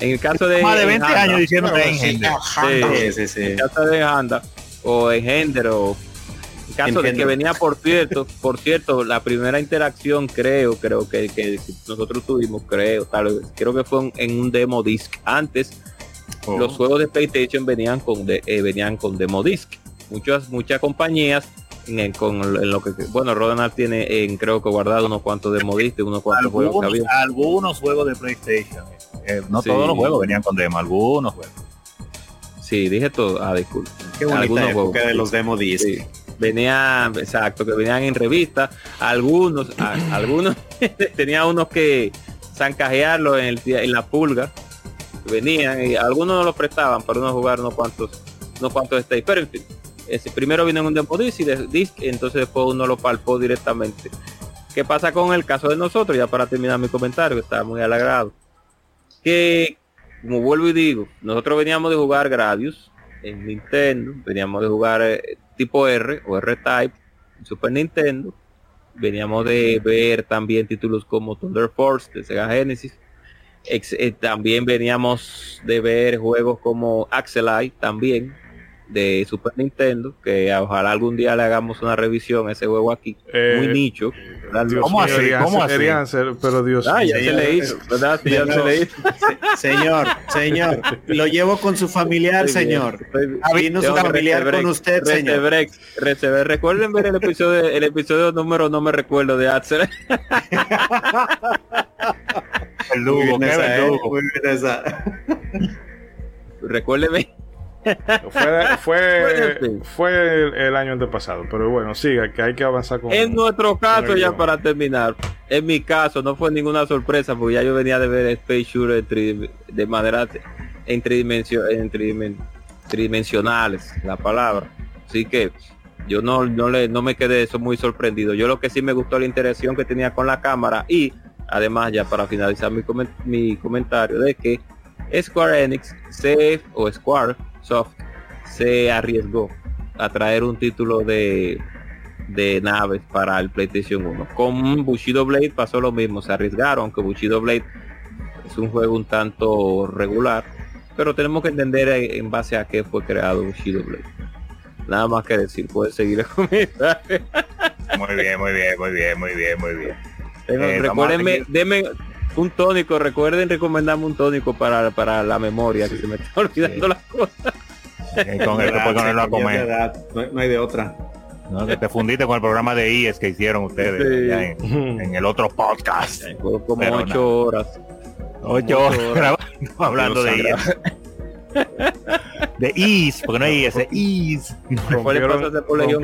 En el caso de Más de 20 Engender, años diciendo que ajá. Sí, sí, sí. en el caso de Handa o Engender o En caso de que venía por cierto, por cierto, la primera interacción creo, creo que, que nosotros tuvimos, creo, tal vez, creo que fue en, en un demo disc. Antes, Oh. los juegos de PlayStation venían con de, eh, venían con demo disc. Muchas, muchas compañías en, con en lo que bueno Ronald tiene en, creo que guardado unos cuantos demo disc unos cuantos juegos que algunos, había. algunos juegos de PlayStation. eh, no Sí. todos los juegos venían con demo, algunos juegos. Sí, dije todo. Ah, disculpe. Qué Algunos juegos. de los demo disc. Sí. Venían, exacto, que venían en revista. Algunos, a- algunos tenía unos que zancajearlo en, el, en la pulga. Venían y algunos no los prestaban para uno jugar unos cuantos, unos cuantos stage. Pero en fin, ese primero viene en un demo disc y de entonces después uno lo palpó directamente. ¿Qué pasa con el caso de nosotros? Ya para terminar mi comentario, que está muy halagrado. Que, como vuelvo y digo, nosotros veníamos de jugar Gradius en Nintendo, veníamos de jugar eh, tipo R o R-Type en Super Nintendo, veníamos de ver también títulos como Thunder Force de Sega Genesis, eh, también veníamos de ver juegos como Axelite también de Super Nintendo, que ojalá algún día le hagamos una revisión a ese juego aquí, Eh, muy nicho. Dios ¿Cómo así? ¿Cómo así? Elías, pero Dios Ah, ya mío. se le hizo, ¿verdad? Sí, ya se le hizo. Se- señor, señor, lo llevo con su familiar, bien, señor. Vino su familiar con recebrex, usted, señor. recebrex, recebrex. Recuerden ver el episodio, el episodio número no me recuerdo de Axel. El Muy Lugo, bien qué esa, ¿eh? Muy bien esa. Recuérdeme. Fue, fue, fue el, el año antepasado, pero bueno, siga, que hay que avanzar con En nuestro caso, ya para terminar, en mi caso no fue ninguna sorpresa porque ya yo venía de ver Space Shooter de manera en, tridimension- en tridimen- tridimensionales, la palabra. Así que yo no, no, le, no me quedé eso muy sorprendido. Yo lo que sí me gustó la interacción que tenía con la cámara y además ya para finalizar mi, comen- mi comentario de que Square Enix se, o Square Se arriesgó a traer un título de de naves para el PlayStation 1. Con Bushido Blade pasó lo mismo, se arriesgaron, aunque Bushido Blade es un juego un tanto regular, pero tenemos que entender en base a qué fue creado Bushido Blade. Nada más que decir, puedes seguir el comentario. Muy bien, muy bien, muy bien, muy bien, muy bien. Eh, seguir. denme un tónico, recuerden recomendarme un tónico para, para la memoria, que se me está olvidando Sí. las cosas. Con a comer. verdad, No, no hay de otra. ¿no? Que te fundiste con el programa de IES que hicieron ustedes Sí. en, en el otro podcast. Como Pero ocho horas. Ocho horas grabando, hablando de IES. De IES, porque no hay IES, es IES. Rompieron,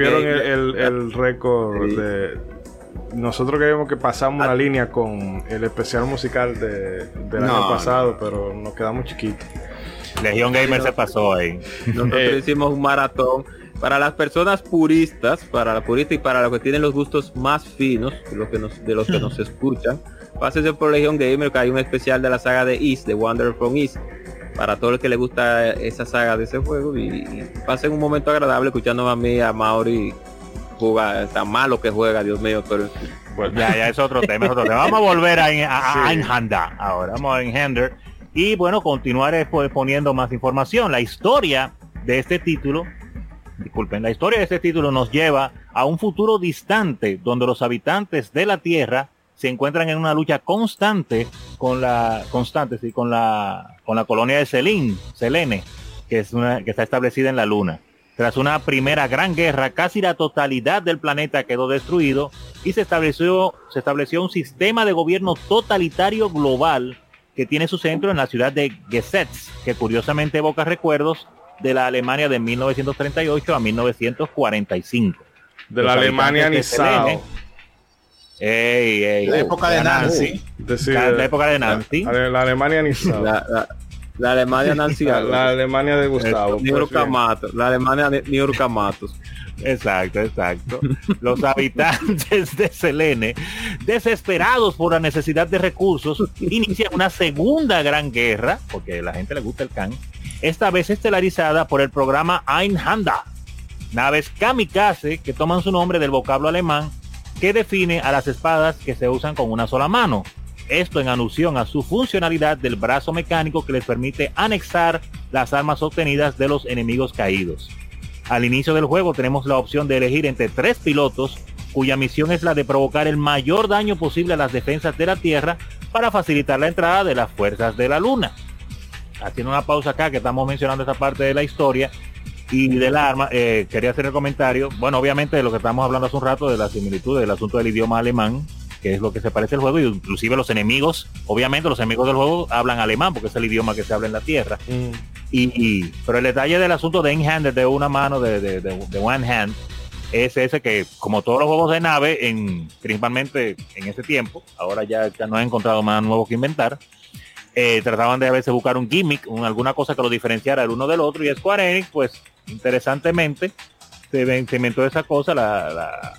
el, el- el récord Sí. de nosotros creíamos que pasamos Ah. una línea con el especial musical de, del No, año pasado, no. pero nos quedamos chiquitos. Legion Gamer se pasó ahí. Nosotros Eh. hicimos un maratón para las personas puristas, para la purista y para los que tienen los gustos más finos, de los que nos, de los que nos escuchan. Pásense por Legion Gamer, que hay un especial de la saga de East, de Wander from East, para todo el que le gusta esa saga de ese juego y, y pasen un momento agradable escuchando a mí, a Mauri jugar, tan malo que juega, Dios mío, pero. Bueno, Ya, ya es otro tema, es otro tema. Vamos a volver a, a, a Sí. Ahora. Vamos a Einhander. Y bueno, continuaré pues, poniendo más información. La historia de este título, disculpen, la historia de este título nos lleva a un futuro distante donde los habitantes de la Tierra se encuentran en una lucha constante con la constante, sí, con la con la colonia de Selene, Selene, que es una que está establecida en la Luna. Tras una primera gran guerra, casi la totalidad del planeta quedó destruido y se estableció, se estableció un sistema de gobierno totalitario global que tiene su centro en la ciudad de Gesetz, que curiosamente evoca recuerdos de la Alemania de 1938 a 1945. de los la Alemania. Selene. Ey, ey, La época de Nancy. Decir, La, la época de Nancy. la, la Alemania Nisao. La, La, Alemania Nancy la. Alemania de Gustavo. Matos, la Alemania York Matos. Exacto, exacto. Los habitantes de Selene, desesperados por la necesidad de recursos, inician una segunda gran guerra, porque a la gente le gusta el can, esta vez estelarizada por el programa Einhanda, naves kamikaze que toman su nombre del vocablo alemán que define a las espadas que se usan con una sola mano. Esto en alusión a su funcionalidad del brazo mecánico que les permite anexar las armas obtenidas de los enemigos caídos. Al inicio del juego tenemos la opción de elegir entre tres pilotos cuya misión es la de provocar el mayor daño posible a las defensas de la Tierra para facilitar la entrada de las fuerzas de la Luna. Haciendo una pausa acá que estamos mencionando esta parte de la historia y del arma, eh, quería hacer el comentario, bueno, obviamente de lo que estamos hablando hace un rato, de la similitud del asunto del idioma alemán, que es lo que se parece al juego, y inclusive los enemigos, obviamente los enemigos del juego hablan alemán, porque es el idioma que se habla en la Tierra. Y, y- pero el detalle del asunto de in-handed, de una mano, de, de, de- de one hand, es ese que, como todos los juegos de nave, en, principalmente en ese tiempo, ahora ya, ya no he encontrado más nuevo que inventar, eh, trataban de a veces buscar un gimmick, un- alguna cosa que lo diferenciara el uno del otro, y Square Enix, pues, interesantemente, se, se inventó esa cosa, la, la-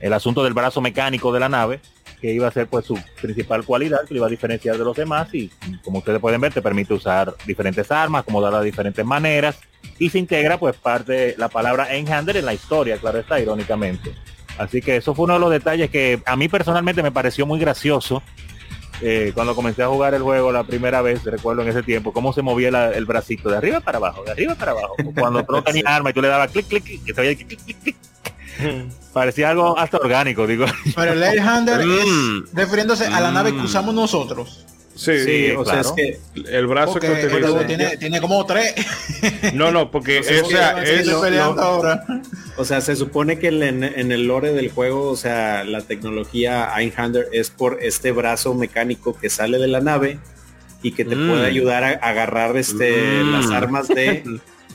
el asunto del brazo mecánico de la nave, que iba a ser pues su principal cualidad, que lo iba a diferenciar de los demás y como ustedes pueden ver te permite usar diferentes armas, acomodarlas de diferentes maneras y se integra pues parte la palabra Enhander en la historia, claro está, irónicamente. Así que eso fue uno de los detalles que a mí personalmente me pareció muy gracioso eh, cuando comencé a jugar el juego la primera vez, recuerdo en ese tiempo, cómo se movía la- el bracito de arriba para abajo, de arriba para abajo. Cuando no tenías arma y tú le dabas clic, clic, se clic, clic, clic. Parecía algo hasta orgánico, digo. Pero el Airhander Mm. es refiriéndose a la nave que Mm. usamos nosotros. Sí, Sí, o claro. sea, es que el brazo Porque que utiliza. tiene, tiene como tres. No, no, porque o sea, es, lo- peleando lo- ahora. O sea, se supone que en, en el lore del juego, o sea, la tecnología Einhander es por este brazo mecánico que sale de la nave y que te Mm. puede ayudar a agarrar este Mm. las armas de,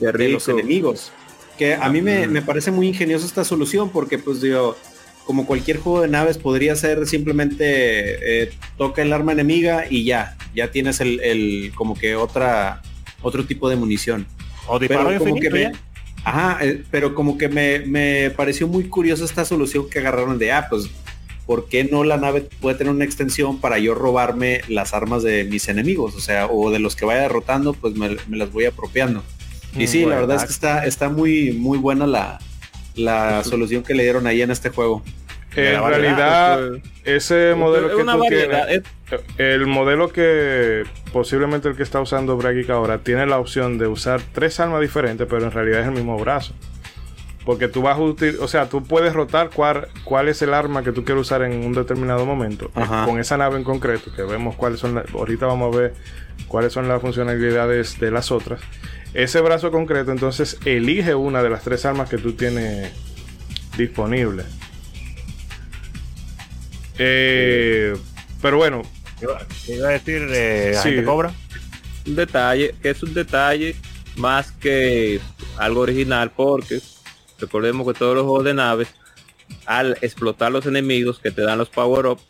los enemigos. Que a mí me, me parece muy ingeniosa esta solución porque pues digo, como cualquier juego de naves podría ser simplemente eh, toca el arma enemiga y ya, ya tienes el, el- como que otra otro tipo de munición. O disparo Pero como que me, ajá, eh, pero como que me, me pareció muy curiosa esta solución que agarraron de, ah, pues, ¿por qué no la nave puede tener una extensión para yo robarme las armas de mis enemigos? O sea, o de los que vaya derrotando, pues me, me las voy apropiando. Y sí, la verdad es que está, está muy, muy buena la, la solución que le dieron ahí en este juego. en variedad, realidad, ese modelo Es que una tú variedad, tienes, el modelo que posiblemente el que está usando Bragic ahora tiene la opción de usar tres armas diferentes, pero en realidad es el mismo brazo. Porque tú vas a utilizar, o sea, tú puedes rotar cuál, cuál es el arma que tú quieres usar en un determinado momento. Ajá. Con esa nave en concreto, que vemos cuáles son, la- ahorita vamos a ver cuáles son las funcionalidades de las otras. Ese brazo concreto, entonces, elige una de las tres armas que tú tienes disponible. Eh, pero bueno, ¿Qué iba a decir eh, Sí. Cobra? un detalle, que es un detalle más que algo original, porque recordemos que todos los juegos de naves, al explotar los enemigos que te dan los power up,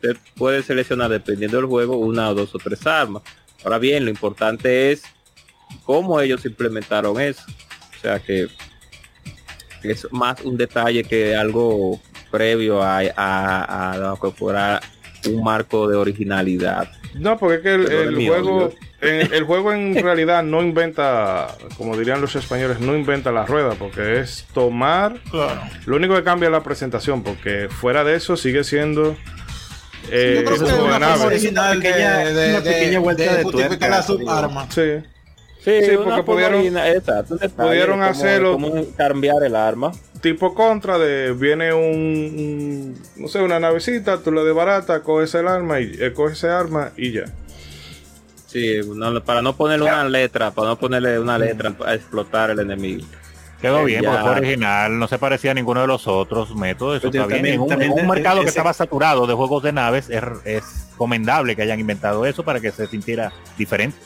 te puedes seleccionar dependiendo del juego una o dos o tres armas. Ahora bien, lo importante es cómo ellos implementaron eso. O sea que es más un detalle que algo previo a, a, a lo un marco de originalidad. No, porque es que el, Perdón, el mío, juego, el juego en realidad no inventa, como dirían los españoles, no inventa la rueda, porque es tomar, Claro. lo único que cambia es la presentación, porque fuera de eso sigue siendo eh, Yo creo que un es una nave. original de, una pequeña vuelta de de justificar tuerca, la subarma. Sí, Sí, Sí, porque pudieron- pudieron hacerlo- cambiar el arma. Tipo contra de viene un, un- no sé, una navecita, tú la desbaratas, coges el arma y eh, coges ese arma y ya. Sí, no- para no ponerle una letra, para no ponerle una letra a explotar el enemigo. Quedó Eh, bien, ya. porque fue original, no se parecía a ninguno de los otros métodos, eso Pero está bien. también- En un, también en un ese- mercado que estaba saturado de juegos de naves, es, es recomendable que hayan inventado eso para que se sintiera diferente.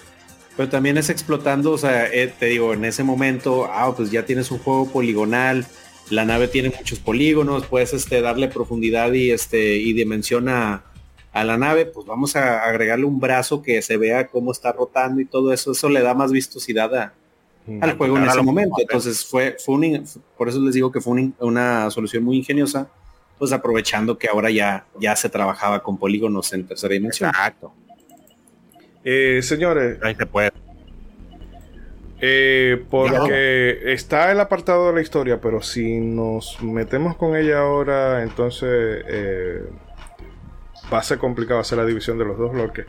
Pero también es explotando, o sea, eh, te digo, en ese momento, ah, pues ya tienes un juego poligonal, la nave tiene muchos polígonos, puedes este, darle profundidad y, este, y dimensión a, a la nave, pues vamos a agregarle un brazo que se vea cómo está rotando y todo eso, eso le da más vistosidad a- al juego en ese momento. Entonces fue, fue un por eso les digo que fue un una solución muy ingeniosa, pues aprovechando que ahora ya, ya se trabajaba con polígonos en tercera dimensión. Exacto. Eh, señores, Ahí se puede. Eh, porque está el apartado de la historia, pero si nos metemos con ella ahora, entonces eh, va a ser complicado hacer la división de los dos bloques.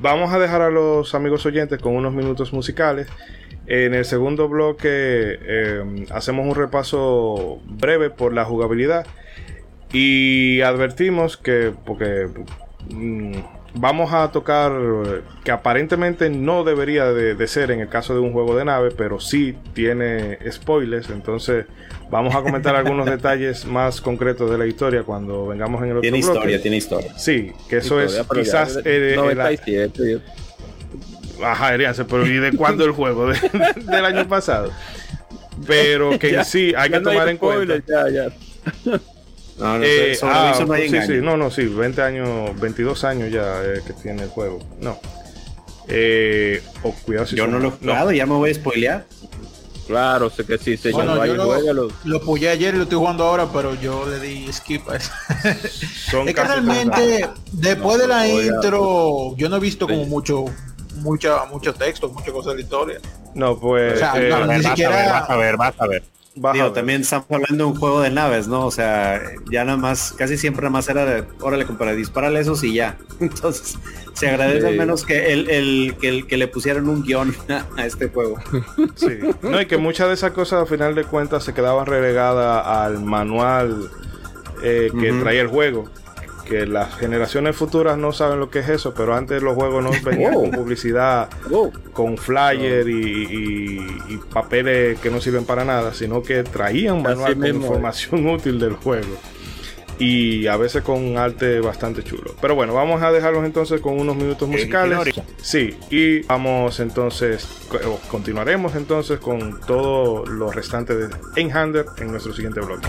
Vamos a dejar a los amigos oyentes con unos minutos musicales En el segundo bloque eh, hacemos un repaso breve por la jugabilidad y advertimos que, porque mm, vamos a tocar que aparentemente no debería de, de ser en el caso de un juego de nave, pero sí tiene spoilers, entonces vamos a comentar algunos detalles más concretos de la historia cuando vengamos en el otro Tiene bloque. historia, tiene historia. Sí, que eso Historia, es quizás eh, la- 97, yo- Ajá, Erianse, pero ¿y de cuándo el juego? De- del año pasado. Pero que Ya, sí, hay que no tomar en spoiler, cuenta. ya, ya. No, no, Eh, sobre ah, no hay sí, sí, no, no, sí, 20 años, 22 años ya eh, que tiene el juego. No. Eh, oh, cuidado si Yo no lo he jugado, ya me voy a spoilear. Claro, sé que sí, señor. Bueno, yo lo, juégalo. lo puyé ayer y lo estoy jugando ahora, pero yo le di skip a eso. son es que realmente, después de la voy a- intro, yo no he visto como Sí. mucho, mucha, mucho texto, muchas cosas de la historia. No, pues. O sea, eh, no, A ver, ni vas a siquiera- ver, vas a ver, vas a ver. Digo, también estamos hablando de un juego de naves, ¿no? O sea, ya nada más, casi siempre nada más era de, órale, compadre, dispárale esos y ya. Entonces, se agradece al menos que el, el, que, el- que le pusieran un guion a este juego. Sí. No, y que muchas de esas cosas al final de cuentas se quedaban relegadas al manual eh, que Ujú. traía el juego. Que las generaciones futuras no saben lo que es eso, pero antes los juegos no venían Oh. con publicidad, Oh, con flyer y, y- y papeles que no sirven para nada, sino que traían manual con mismo. información útil del juego. Y a veces con arte bastante chulo. Pero bueno, vamos a dejarlos entonces con unos minutos musicales. Sí, y vamos entonces, continuaremos entonces con todo lo restante de Enhander en nuestro siguiente bloque.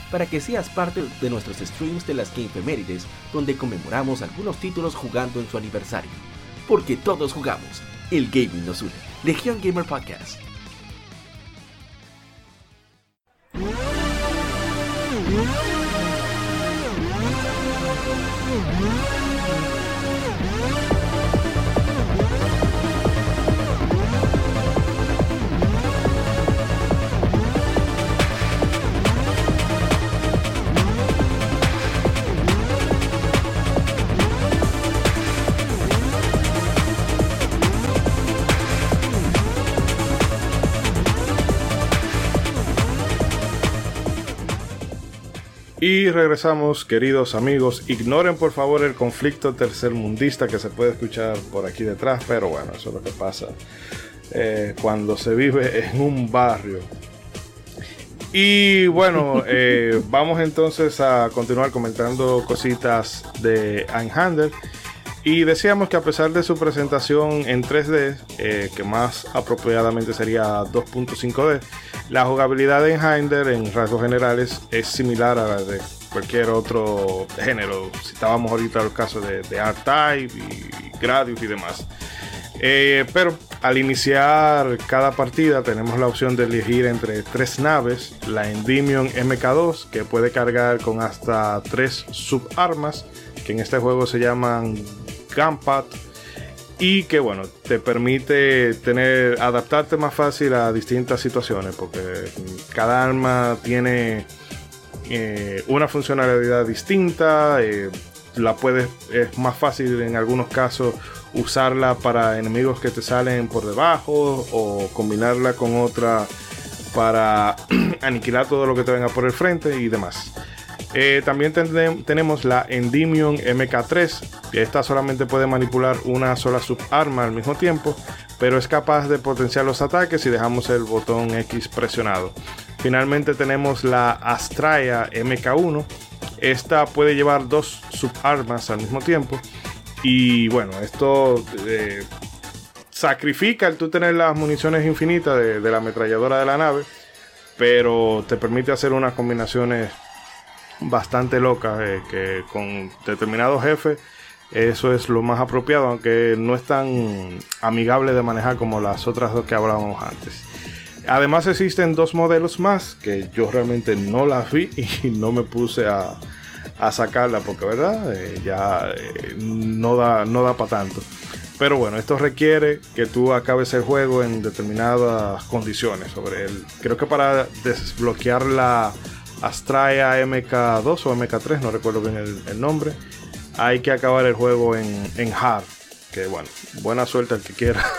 para que seas parte de nuestros streams de las Gamefemérides, donde conmemoramos algunos títulos jugando en su aniversario. Porque todos jugamos, el gaming nos une. Legión Gamer Podcast. Y regresamos, queridos amigos. Ignoren por favor el conflicto tercermundista que se puede escuchar por aquí detrás, pero bueno, eso es lo que pasa eh, cuando se vive en un barrio. Y bueno, eh, vamos entonces a continuar comentando cositas de Einhander. Y decíamos que a pesar de su presentación en 3D, eh, que más apropiadamente sería 2.5D, la jugabilidad de Einhander en rasgos generales es similar a la de cualquier otro género. Citábamos ahorita los casos de, de R-Type y Gradius y demás. Eh, pero al iniciar cada partida tenemos la opción de elegir entre tres naves, la Endymion MK2 que puede cargar con hasta tres subarmas que en este juego se llaman Gunpad y que bueno, te permite tener adaptarte más fácil a distintas situaciones porque cada arma tiene eh, una funcionalidad distinta, eh, la puedes es más fácil en algunos casos usarla para enemigos que te salen por debajo o combinarla con otra para aniquilar todo lo que te venga por el frente y demás. Eh, también tenemos la Endymion MK3, que esta solamente puede manipular una sola subarma al mismo tiempo, pero es capaz de potenciar los ataques si dejamos el botón X presionado. Finalmente tenemos la Astraea MK1. Esta puede llevar dos subarmas al mismo tiempo. Y bueno, esto eh, sacrifica el tú tener las municiones infinitas de, de la ametralladora de la nave, pero te permite hacer unas combinaciones bastante loca eh, que con determinados jefes eso es lo más apropiado, aunque no es tan amigable de manejar como las otras dos que hablábamos antes. Además existen dos modelos más que yo realmente no las vi y no me puse a, a sacarla porque verdad eh, ya eh, no da no da para tanto. Pero bueno, esto requiere que tú acabes el juego en determinadas condiciones sobre el creo que para desbloquear la Astraea MK2 o MK3, no recuerdo bien el, nombre. Hay que acabar el juego en, en, hard. Que bueno, buena suerte al que quiera.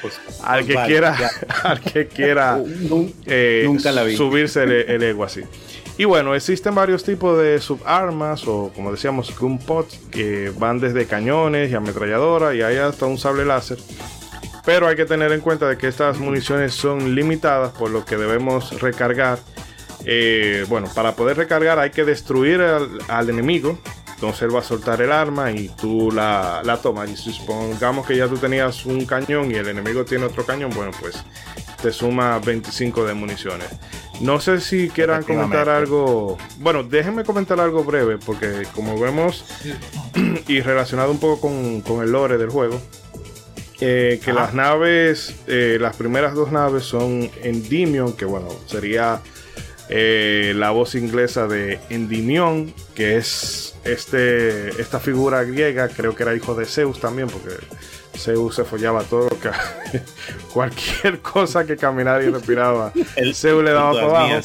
Pues, al, que quiera al que quiera eh, subirse el, ego así. Y bueno, existen varios tipos de subarmas o como decíamos, gunpots que van desde cañones y ametralladoras y hay hasta un sable láser. Pero hay que tener en cuenta de que estas municiones son limitadas por lo que debemos recargar eh, bueno, para poder recargar hay que destruir al, enemigo. Entonces él va a soltar el arma y tú la, la tomas. Y supongamos que ya tú tenías un cañón y el enemigo tiene otro cañón, bueno, pues te suma 25 de municiones. No sé si quieran comentar algo. Bueno, déjenme comentar algo breve, porque como vemos, y relacionado un poco con, el lore del juego, eh, que las naves, eh, las primeras dos naves son Endymion, que bueno, sería eh, la voz inglesa de Endymion, que es este, esta figura griega, creo que era hijo de Zeus también, porque Zeus se follaba todo, que, cualquier cosa que caminara y respiraba, Zeus le daba para abajo.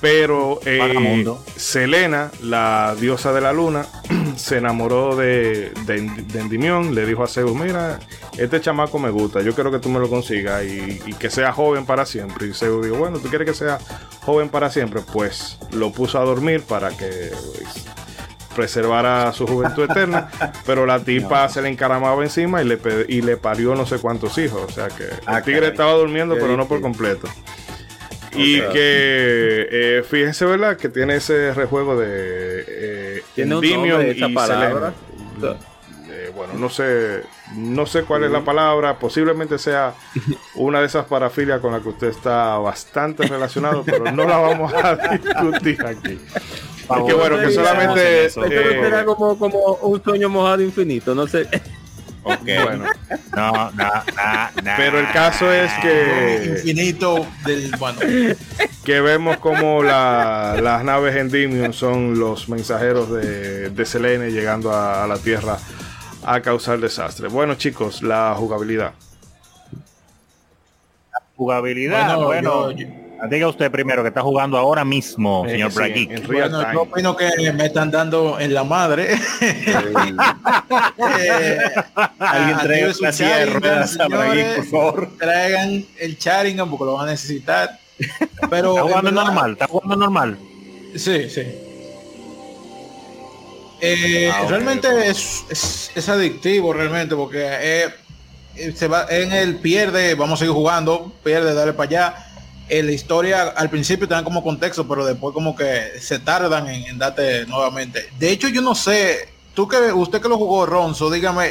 Pero eh, Selena, la diosa de la luna, se enamoró de, de, Endymion, le dijo a Zeus, mira, este chamaco me gusta, yo quiero que tú me lo consigas y, que sea joven para siempre. Y Zeus dijo, bueno, ¿tú quieres que sea joven para siempre? Pues lo puso a dormir para que preservara su juventud eterna, pero la tipa se le encaramaba encima y le, y le parió no sé cuántos hijos, o sea que el ah, tigre estaba durmiendo, pero no por completo. Y que eh, fíjense, ¿verdad? Que tiene ese rejuego de eh, ¿Tiene esa palabra? Eh, bueno, no sé, no sé cuál es la palabra. Posiblemente sea una de esas parafilias con la que usted está bastante relacionado, pero no la vamos a discutir aquí. Porque bueno, que solamente. Esto eh, como, como un sueño mojado infinito, no sé. Bueno. No, no, Pero el caso es que. Infinito del. Bueno. Que vemos como las naves Endymion son los mensajeros de, de Selene llegando a, la Tierra a causar desastre. Bueno, chicos, la jugabilidad. jugabilidad, bueno. Diga usted primero que está jugando ahora mismo, eh, señor sí, Bueno, yo opino que me están dando en la madre. eh, Alguien traiga su sierra, por favor. Traigan el Charingan porque lo van a necesitar. Pero está jugando normal, está jugando normal. Sí, sí. Eh, ah, realmente Es, es, es, adictivo realmente porque eh, se va en el pierde, vamos a seguir jugando, pierde, dale para allá la historia al principio te dan como contexto, pero después como que se tardan en, darte nuevamente. De hecho, yo no sé, tú que usted que lo jugó Ronzo, dígame,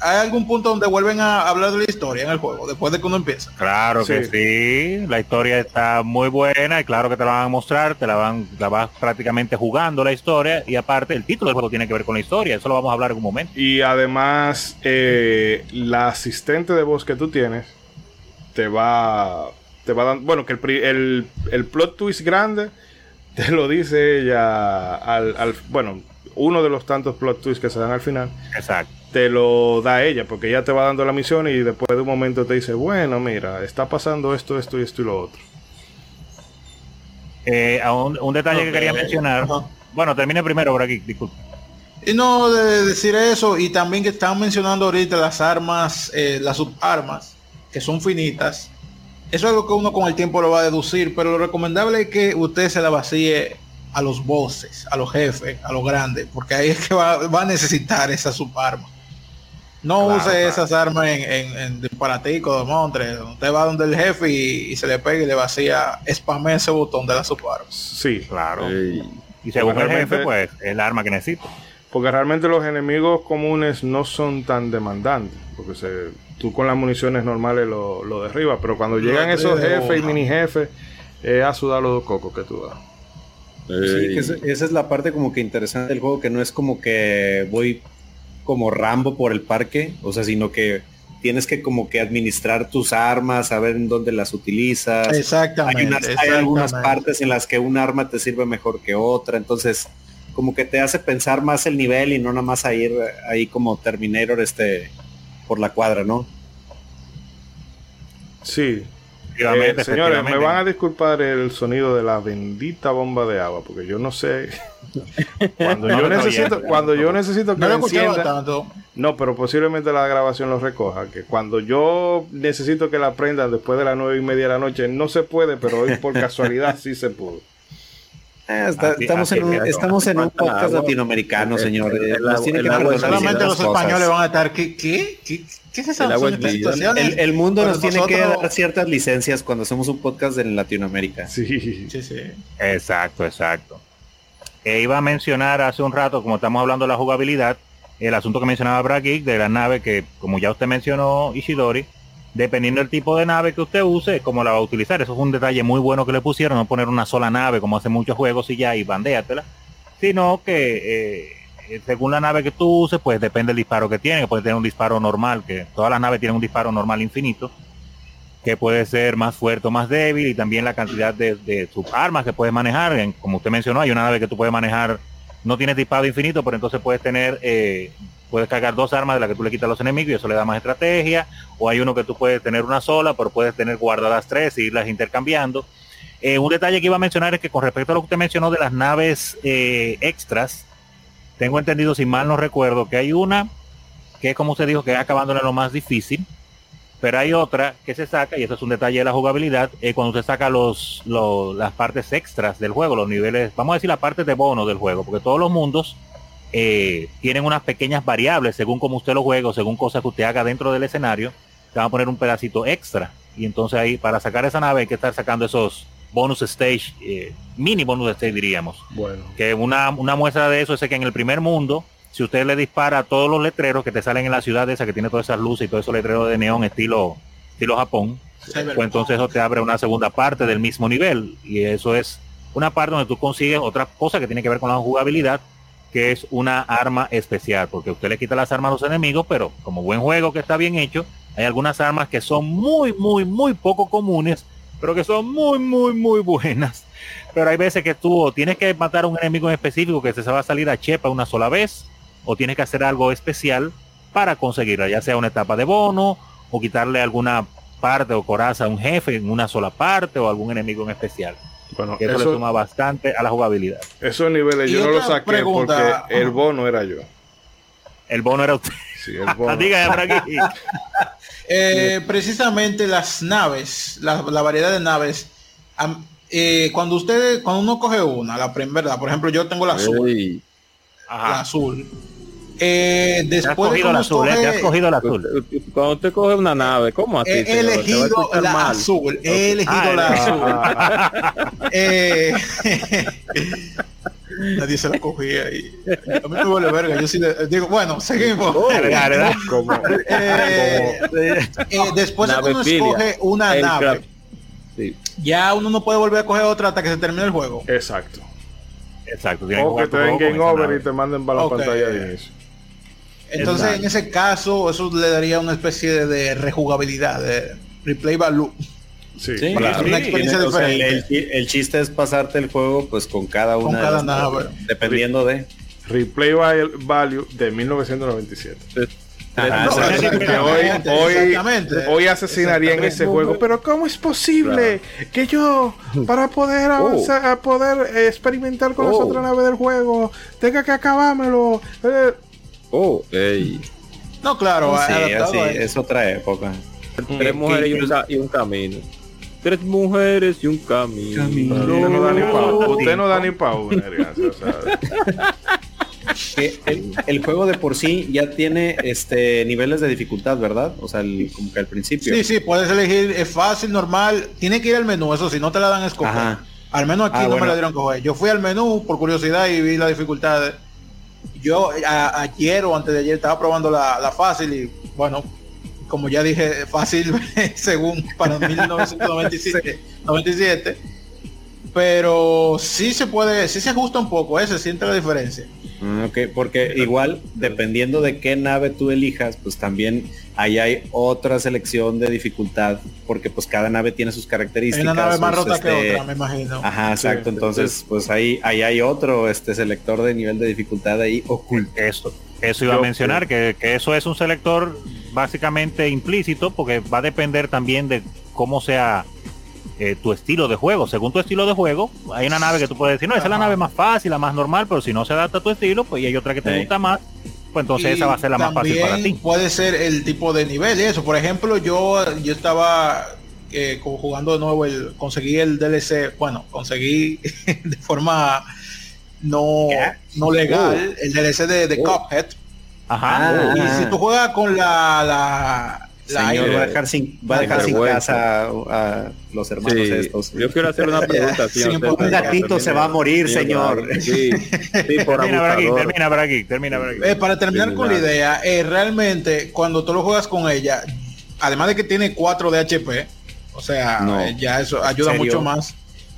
¿hay algún punto donde vuelven a hablar de la historia en el juego después de que uno empieza? Claro que sí, la historia está muy buena y claro que te la van a mostrar, te la van, la vas prácticamente jugando la historia y aparte el título del juego tiene que ver con la historia, eso lo vamos a hablar en un momento. Y además, eh, la asistente de voz que tú tienes te va te va dando, bueno, que el, el, plot twist grande te lo dice ella al, al, bueno, uno de los tantos plot twists que se dan al final. Exacto. Te lo da ella, porque ella te va dando la misión y después de un momento te dice, bueno, mira, está pasando esto, esto y esto y lo otro. Eh, un, detalle que quería mencionar. Bueno, termine primero por aquí, disculpe. Y no de decir eso, y también que están mencionando ahorita las armas, eh, las subarmas, que son finitas. Eso es algo que uno con el tiempo lo va a deducir, pero lo recomendable es que usted se la vacíe a los bosses, a los jefes, a los grandes, porque ahí es que va, va a necesitar esa subarma. No Claro, use claro. esas armas en, en, en disparatico de montre. Usted va donde el jefe y, y se le pega y le vacía, spamea ese botón de la subarma. Sí, Claro. Y según el Realmente- jefe, pues es el arma que necesito. porque realmente los enemigos comunes no son tan demandantes, porque se, tú con las municiones normales lo, lo derribas, pero cuando Lo llegan esos jefes y mini jefes, es a sudar los dos cocos que tú das. Sí, que esa, esa es la parte como que interesante del juego, que no es como que voy como Rambo por el parque, o sea, sino que tienes que como que administrar tus armas, saber en dónde las utilizas. Exactamente. Hay, unas- hay algunas exactamente. partes en las que un arma te sirve mejor que otra, entonces como que te hace pensar más el nivel y no nada más a ir ahí como Terminator este por la cuadra, ¿no? Sí, Efectivamente, Eh, señores, me van a disculpar el sonido de la bendita bomba de agua, porque yo no sé. cuando yo necesito, cuando yo necesito que No lo encienda, tanto. no, pero posiblemente la grabación lo recoja, que cuando yo necesito que la prendan después de las nueve y media de la noche, no se puede, pero hoy por casualidad sí se pudo. Está- Así- estamos así en un, es, estamos en un falta podcast agua. latinoamericano, El- señor. el- Eh, el nos agua- tiene el que agua es perdonar Solamente los españoles van a estar. ¿Qué? ¿Qué? ¿Qué, qué es esa? El? El, el mundo Pero nos tiene que dar ciertas licencias cuando hacemos un podcast en Latinoamérica. Sí. Sí, sí. Exacto, exacto. E iba a mencionar hace un rato, como estamos hablando de la jugabilidad, el asunto que mencionaba Brad Geek de la nave que, como ya usted mencionó, Ishidori, dependiendo del tipo de nave que usted use, cómo la va a utilizar. Eso es un detalle muy bueno que le pusieron, no poner una sola nave como hacen muchos juegos y ya, y bandéatela, sino que eh, eh, según la nave que tú uses, pues depende del disparo que tiene, que puede tener un disparo normal, que todas las naves tienen un disparo normal infinito, que puede ser más fuerte o más débil y también la cantidad de, de subarmas que puedes manejar. Como usted mencionó, hay una nave que tú puedes manejar, no tienes disparo infinito, pero entonces puedes tener, eh, puedes cargar dos armas de las que tú le quitas a los enemigos y eso le da más estrategia. O hay uno que tú puedes tener una sola, pero puedes tener guardadas tres y irlas intercambiando. Eh, un detalle que iba a mencionar es que con respecto a lo que usted mencionó de las naves eh, extras, tengo entendido, si mal no recuerdo, que hay una que es como usted dijo, que es acabándole lo más difícil, pero hay otra que se saca, y eso es un detalle de la jugabilidad, cuando usted saca los- las partes extras del juego, los niveles, vamos a decir la parte de bono del juego, porque todos los mundos eh, tienen unas pequeñas variables según como usted lo juega o según cosas que usted haga dentro del escenario, te van a poner un pedacito extra. Y entonces ahí, para sacar esa nave hay que estar sacando esos bonus stage, eh, mini bonus stage diríamos. Bueno, Que una, una muestra de eso es que en el primer mundo, si usted le dispara a todos los letreros que te salen en la ciudad esa que tiene todas esas luces y todos esos letreros de neón estilo, estilo Japón, pues entonces eso te abre una segunda parte del mismo nivel. Y eso es una parte donde tú consigues otra cosa que tiene que ver con la jugabilidad, que es una arma especial, porque usted le quita las armas a los enemigos, pero como buen juego que está bien hecho, hay algunas armas que son muy, muy, muy poco comunes, pero que son muy, muy, muy buenas. Pero hay veces que tú o tienes que matar a un enemigo en específico que se va a salir a chepa una sola vez, o tienes que hacer algo especial para conseguirla, ya sea una etapa de bono, o quitarle alguna parte o coraza a un jefe en una sola parte, o algún enemigo en especial. Bueno, Que eso, le suma bastante a la jugabilidad. esos niveles yo no los saqué pregunta. porque el bono era yo. El bono era usted. Sí, el bono. Diga, por aquí. Eh, precisamente las naves, la, la variedad de naves, am- eh, cuando usted, cuando uno coge una, la primera, por ejemplo, yo tengo la azul, Ey. la Ajá. azul. Eh, Te has después de cogido el azul, eh, te has cogido el azul. Cuando usted coge una nave, ¿cómo así? he señor? Te va a elegido escuchar la mal. azul, he elegido Ah, la ah, azul. Eh, nadie se la cogía y a mí me vale verga. Yo sí le- digo, bueno, seguimos. Dale, dale. Como, Eh, eh, después de que uno escoge una nave, Sí. ya uno no puede volver a coger otra hasta que se termine el juego. exacto. Exacto. O que te den game over nave. y te manden para la Ok. pantalla de inicio. Entonces, Exacto. en ese caso, eso le daría una especie de, de rejugabilidad, de replay value. Sí, Sí, claro. Una experiencia O sea, el, diferente. el- el chiste es pasarte el juego pues con cada una de cada las nave. naves, dependiendo de Replay val- Value de 1997. Ajá, No, exactamente. Que hoy, hoy, Exactamente. hoy asesinaría en ese juego. Pero ¿cómo es posible que yo, para poder avanzar, a poder experimentar con las Oh. otras naves del juego, tenga que acabármelo? Eh, Oh, ey. No, claro, Sí, adaptado así, es otra época. Tres mujeres y un, ca- y un camino. Tres mujeres y un camino. usted no da ni pa' usted no da ni pa' una, el, el juego de por sí ya tiene este niveles de dificultad, ¿verdad? O sea, el- como que al principio. Sí, sí, puedes elegir, es fácil, normal. Tiene que ir al menú, eso sí, no te la dan a escoger. Al menos aquí Ah, no me la dieron coger. Yo fui al menú por curiosidad y vi las dificultades. Yo a- ayer o antes de ayer estaba probando la, la fácil y bueno, como ya dije, fácil según para 1997. 97, pero sí se puede, sí se ajusta un poco, ¿eh? se siente la diferencia. Ah, ok, porque igual, dependiendo de qué nave tú elijas, pues también ahí hay otra selección de dificultad, porque pues cada nave tiene sus Hay características. una nave más rota que este, otra, me imagino. Ajá, exacto. Entonces, pues ahí, ahí hay otro este selector de nivel de dificultad ahí oculto. Eso, eso iba a mencionar, que, que eso es un selector básicamente implícito, porque va a depender también de cómo sea eh, tu estilo de juego. Según tu estilo de juego, hay una nave que tú puedes decir, no, esa es la nave más fácil, la más normal, pero si no se adapta a tu estilo, pues y hay otra que te Sí. gusta más, pues entonces Y esa va a ser la más fácil para ti. Puede ser el tipo de nivel y eso. Por ejemplo, yo, yo estaba eh, jugando de nuevo el, conseguí el DLC, bueno, conseguí de forma no, no legal el DLC de, de Oh. Cuphead. Ajá. Ah. Y si tú juegas con la, la Señor, va a dejar sin, va a dejar sin Vergüenza. casa a, a los hermanos Sí, estos. yo quiero hacer una pregunta. Señor un gatito se va a morir, señor. Sí, sí, por termina por aquí, termina por aquí, termina por aquí. Eh, para terminar con la idea, eh, realmente cuando tú lo juegas con ella, además de que tiene 4 de HP, o sea, No. eh, ya eso ayuda mucho más.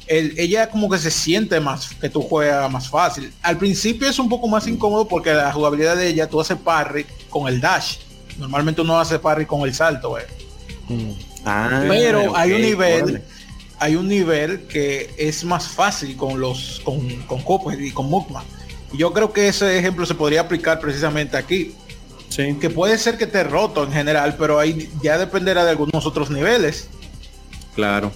El- ella como que se siente más que tú juegas más fácil. Al principio es un poco más incómodo porque la jugabilidad de ella, tú haces parry con el dash. Normalmente uno hace parry con el salto, eh. Ah, pero hay un nivel, órale. hay un nivel que es más fácil con los con, con y con Mugma. Y yo creo que ese ejemplo se podría aplicar precisamente aquí Sí. que puede ser que esté roto en general, pero ahí ya dependerá de algunos otros niveles. Claro.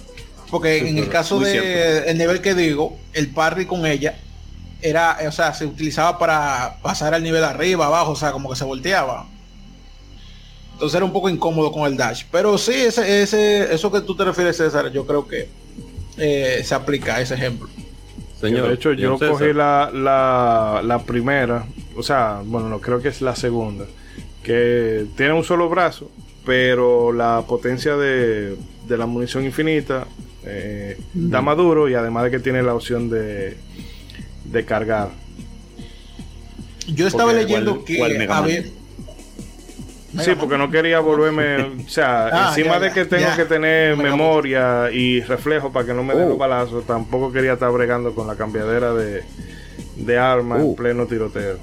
Porque en el caso Muy de cierto. el nivel que digo, el parry con ella era, o sea, se utilizaba para pasar al nivel arriba, abajo, o sea, como que se volteaba. Entonces era un poco incómodo con el dash. Pero sí, ese, ese, eso que tú te refieres, César, yo creo que eh, se aplica a ese ejemplo. Señor, de hecho, yo César. cogí la, la, la primera, o sea, bueno, no creo que es la segunda, que tiene un solo brazo, pero la potencia de, de la munición infinita eh, da más duro y además de que tiene la opción de, de cargar. Yo estaba Porque, leyendo ¿cuál- que Man? había- Sí, porque no quería volverme, o sea, Ah, encima ya, de que tengo ya. que tener Mega memoria y reflejo para que no me den Oh. los balazos, tampoco quería estar bregando con la cambiadera de, de armas en Uh. pleno tiroteo.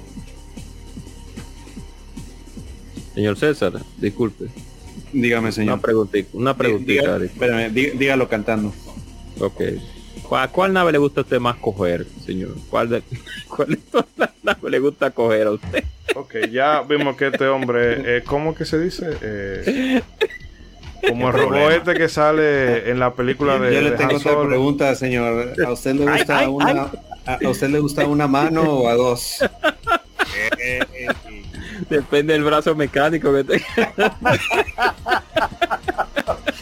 Señor César, disculpe. Dígame, señor. Una preguntita, una preguntita. Espérame, dí- dígalo cantando. Ok. ¿Cuál, cuál nave le gusta a usted más coger, señor? ¿Cuál de, cuál de todas las naves le gusta coger a usted? Ok, ya vimos que este hombre, eh, ¿cómo que se dice? Eh, como el robot problema. este que sale en la película de, Yo le tengo otra pregunta, señor. ¿A usted le gusta ay, una A, a usted le gusta una mano o a dos? Depende del brazo mecánico que tenga.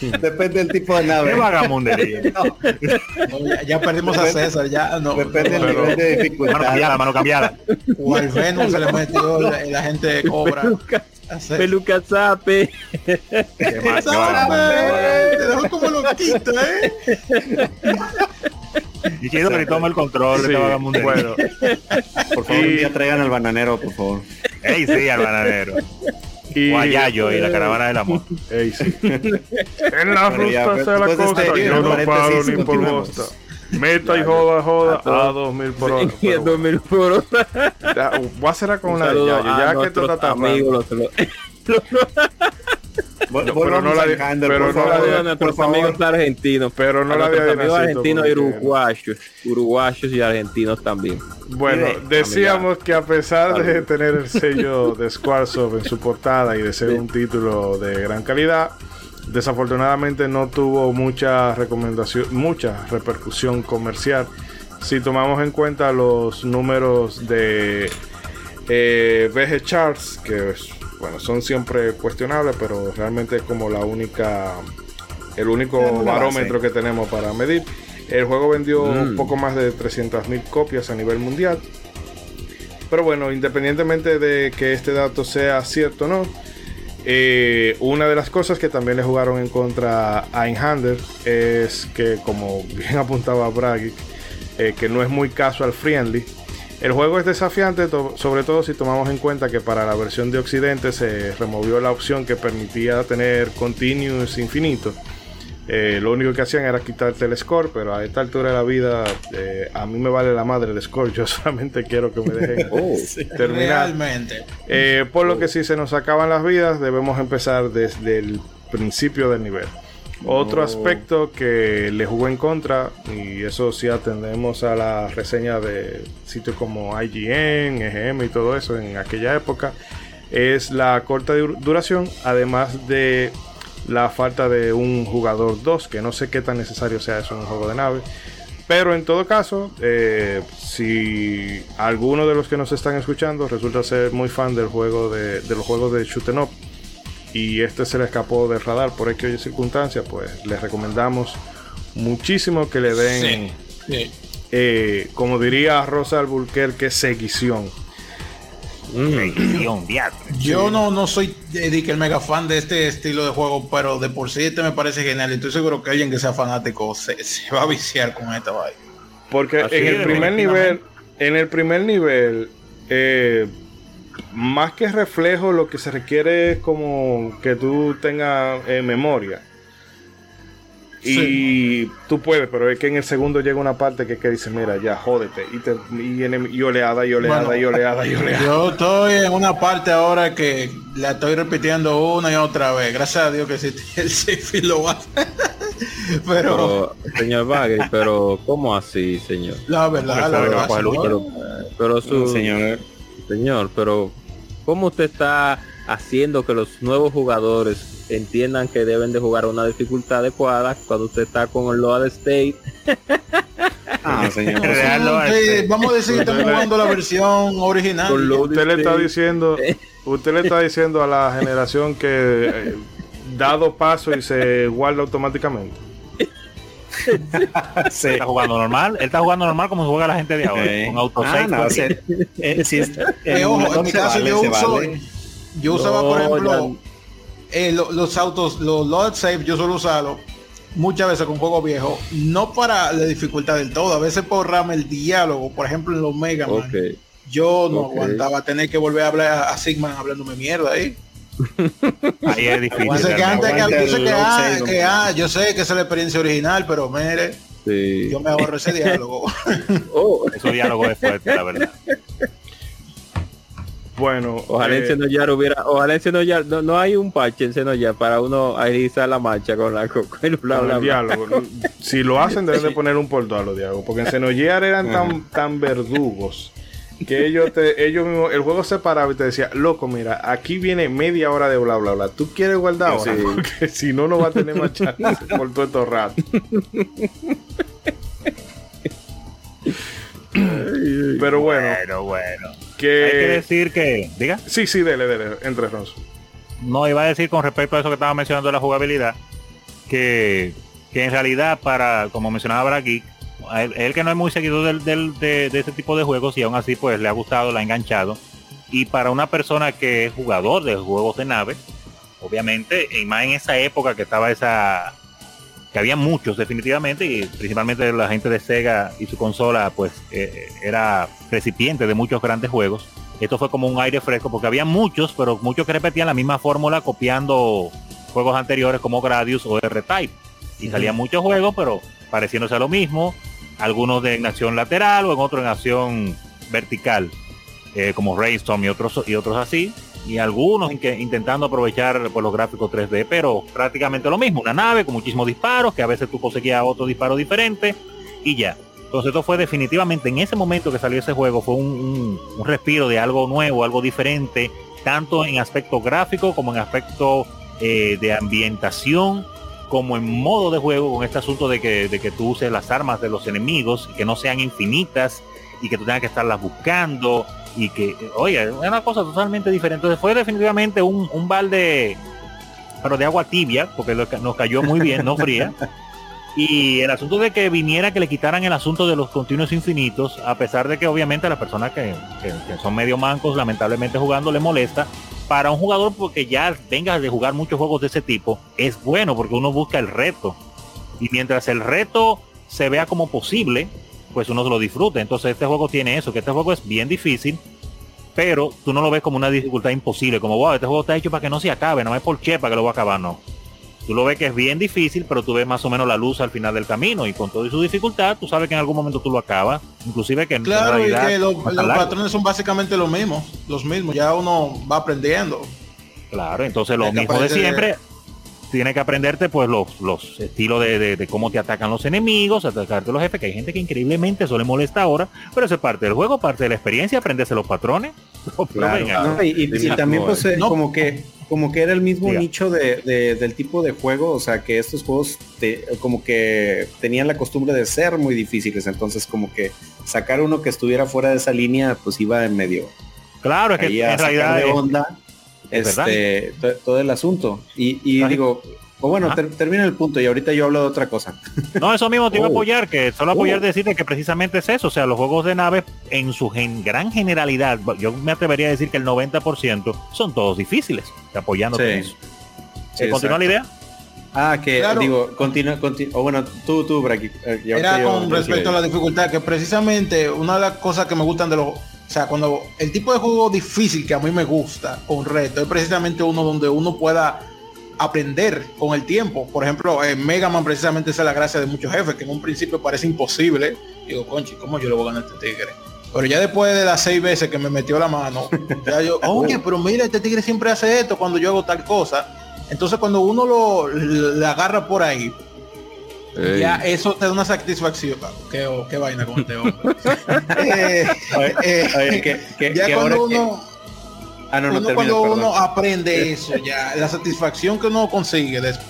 Depende del tipo de qué nave. vagamundería. No, ya, ya perdimos a César, ya no. Depende del nivel de Mano dificultad. cambiada, mano cambiada. O al Venom se le metió la, la gente cobra. Peluca, zape. Qué ma- qué ¡Sabe! vagamundería. Te dejó como loquito, ¿eh? Y chido que toma el control de Sí, vagamundería. bueno, Por favor, Y- un día traigan al bananero, por favor. Ey, sí, al bananero. Y, Guayayo y la caravana del amor. Ey, sí. en la Bueno, ya, ruta de la costa, este yo no paro ni por bosta. Meta y joda, joda a 2000 por hora. En 2000 por hora. ya, voy a cerrar con Un una de Yayo, a ya que esto nuestros está tan amigos, los- los- Vol- No, pero no la de- pero no la de- nuestros amigos argentinos. Pero no la de amigos argentinos y uruguayos. Uruguayos y argentinos también. Bueno, decíamos que a pesar de tener el sello de Squaresoft en su portada y de ser un título de gran calidad, desafortunadamente no tuvo mucha recomendación, mucha repercusión comercial. Si tomamos en cuenta los números de eh, VG Charts, que es- bueno, son siempre cuestionables, pero realmente es como la única, el único barómetro que tenemos para medir. El juego vendió Mm. un poco más de 300.000 copias a nivel mundial. Pero bueno, independientemente de que este dato sea cierto o no, eh, una de las cosas que también le jugaron en contra a Einhander es que, como bien apuntaba Bragi, eh, que no es muy casual friendly. El juego es desafiante, to- sobre todo si tomamos en cuenta que para la versión de Occidente se removió la opción que permitía tener continuous infinito. Eh, lo único que hacían era quitarte el score, pero a esta altura de la vida eh, a mí me vale la madre el score. Yo solamente quiero que me dejen terminar. Realmente. Eh, por lo que si se nos acaban las vidas, debemos empezar desde el principio del nivel. Otro aspecto que le jugó en contra, y eso si atendemos a la reseña de sitios como IGN, EGM y todo eso en aquella época, es la corta dur- duración, además de la falta de un jugador 2, que no sé qué tan necesario sea eso en un juego de nave. Pero en todo caso, eh, si alguno de los que nos están escuchando resulta ser muy fan del juego de, de los juegos de shoot 'em up y este se le escapó del radar por X o Y circunstancia, pues les recomendamos muchísimo que le den, Sí. eh, como diría Rosa Alburquerque, seguición. Guión, diatre. Yo no, no soy que el mega fan de este estilo de juego, pero de por sí este me parece genial. Y estoy seguro que alguien que sea fanático se, se va a viciar con esta vaina. Porque Así en el primer nivel, en el primer nivel, eh, más que reflejo, lo que se requiere es como que tú tengas eh, memoria. Y tú puedes, pero es que en el segundo llega una parte que, que dice, mira, ya, jódete. Y, te, y, oleada, y oleada, Bueno, y oleada, y oleada. Yo estoy en una parte ahora que la estoy repitiendo una y otra vez. Gracias a Dios que existe el safe y lo hace. pero Pero, señor Bagri, pero ¿cómo así, señor? la verdad, la verdad. Pero, pero su, señor. señor, pero ¿cómo usted está haciendo que los nuevos jugadores entiendan que deben de jugar a una dificultad adecuada cuando usted está con el load state? Ah, señor. Sí, vamos a decir que estamos jugando la versión original. Usted le está diciendo, usted le está diciendo a la generación que eh, dado paso y se guarda automáticamente. Sí. Está jugando normal. Él está jugando normal como juega la gente de ahora. Eh, Con autosave. ah, no, sea, eh, si es- Eh, el ojo, en mi caso vale, yo uso, vale. yo usaba por No, ejemplo eh, lo- los autos, los load save, yo suelo usarlo muchas veces con juegos viejos, no para la dificultad del todo, a veces por rama el diálogo, por ejemplo en los Mega Man, Ok. yo no Ok. aguantaba tener que volver a hablar a, a Sigman hablándome mierda ahí. Ahí es difícil. Yo sé que antes que, load ah, que, ah, yo sé que esa es la experiencia original, pero mire, Sí. yo me ahorro ese diálogo. Oh, Eso diálogo es fuerte, la verdad. Bueno, ojalá eh, en Xenoyar hubiera, ojalá en Xenoyar, no, no hay un parche en Xenoyar para uno agilizar la marcha con la con el bla, con bla, el bla. diálogo. Si lo hacen, deben de poner un por dos a los diálogos. Porque en Xenogear eran tan, tan verdugos que ellos, te, ellos mismos, el juego se paraba y te decía, loco, mira, aquí viene media hora de bla, bla, bla. ¿Tú quieres guardar ahora? Sí. Porque si no, no va a tener más chance por todo estos rato. Pero bueno, Pero bueno. Hay que que... decir que, diga, Sí, sí, dele, dele, entre Ronzo. no iba a decir con respecto a eso que estaba mencionando de la jugabilidad, que, que en realidad para, como mencionaba Bragi, él, él que no es muy seguidor del, del- de, de ese tipo de juegos y aún así pues le ha gustado, le ha enganchado. Y para una persona que es jugador de juegos de nave, obviamente, y más en esa época que estaba esa que había muchos definitivamente y principalmente la gente de Sega y su consola pues eh, era recipiente de muchos grandes juegos esto fue como un aire fresco porque había muchos pero muchos que repetían la misma fórmula copiando juegos anteriores como Gradius o R-Type y salían muchos juegos pero pareciéndose a lo mismo algunos de en acción lateral o en otro en acción vertical eh, como Rainstorm y otros y otros así y algunos in- que- intentando aprovechar pues, los gráficos 3D, pero prácticamente lo mismo, una nave con muchísimos disparos, que a veces tú conseguías otro disparo diferente y ya. Entonces esto fue definitivamente en ese momento que salió ese juego, fue un, un- respiro de algo nuevo, algo diferente, tanto en aspecto gráfico como en aspecto eh, de ambientación, como en modo de juego, con este asunto de que, de que tú uses las armas de los enemigos, que no sean infinitas y que tú tengas que estarlas buscando y que, oye, es una cosa totalmente diferente. Entonces fue definitivamente un, un balde, pero de agua tibia, porque nos cayó muy bien, no fría. Y el asunto de que viniera que le quitaran el asunto de los continuos infinitos, a pesar de que obviamente a las personas que, son medio mancos, lamentablemente jugando, le molesta. Para un jugador porque ya venga de jugar muchos juegos de ese tipo, es bueno porque uno busca el reto. Y mientras el reto se vea como posible, pues uno se lo disfruta. Entonces este juego tiene eso, que este juego es bien difícil, pero tú no lo ves como una dificultad imposible, como wow, este juego está hecho para que no se acabe, no es por che para que lo va a acabar, no. Tú lo ves que es bien difícil, pero tú ves más o menos la luz al final del camino y con toda su dificultad, tú sabes que en algún momento tú lo acabas, inclusive que en Claro, y realidad que los, largo. patrones son básicamente los mismos, los mismos, ya uno va aprendiendo. Claro, entonces lo mismo de siempre. Tiene que aprenderte pues los, los estilos de, de- de cómo te atacan los enemigos, atacarte los jefes, que hay gente que increíblemente eso le molesta ahora, pero eso es parte del juego, parte de la experiencia, aprenderse los patrones. Claro, no, y, y- y también pues eh, No. como que como que era el mismo Diga. nicho de, de- del tipo de juego, o sea que estos juegos te- como que tenían la costumbre de ser muy difíciles, entonces como que sacar uno que estuviera fuera de esa línea pues iba en medio claro, es que en sacar realidad onda es este, to- todo el asunto. Y, digo, o bueno, ter- termina el punto y ahorita yo hablo de otra cosa. No, eso mismo te iba a Oh. apoyar, que solo apoyar Oh. decirte que precisamente es eso, o sea, los juegos de naves en su gen- gran generalidad, yo me atrevería a decir que el 90% son todos difíciles, apoyándote Sí. en eso. Sí, Eh, ¿Continúa la idea? Ah, que Claro. digo, continúa, continúa, o bueno, tú, tú, Braki. eh, ahorita Era con yo respecto a la dificultad, que precisamente una de las cosas que me gustan de los... O sea, cuando el tipo de juego difícil que a mí me gusta, con reto, es precisamente uno donde uno pueda aprender con el tiempo. Por ejemplo, en Mega Man precisamente esa es la gracia de muchos jefes, que en un principio parece imposible. Digo, conchi, ¿cómo yo le voy a ganar a este tigre? Pero ya después de las seis veces que me metió la mano, ya yo, oye, pero mira, este tigre siempre hace esto cuando yo hago tal cosa. Entonces cuando uno lo le agarra por ahí, ya eso te da una satisfacción. Qué, qué vaina con este hombre. Eh, eh, Oye, que, que- ya que cuando uno, Ah, no, no uno termina, cuando perdón. uno aprende eso, ya la satisfacción que uno consigue después.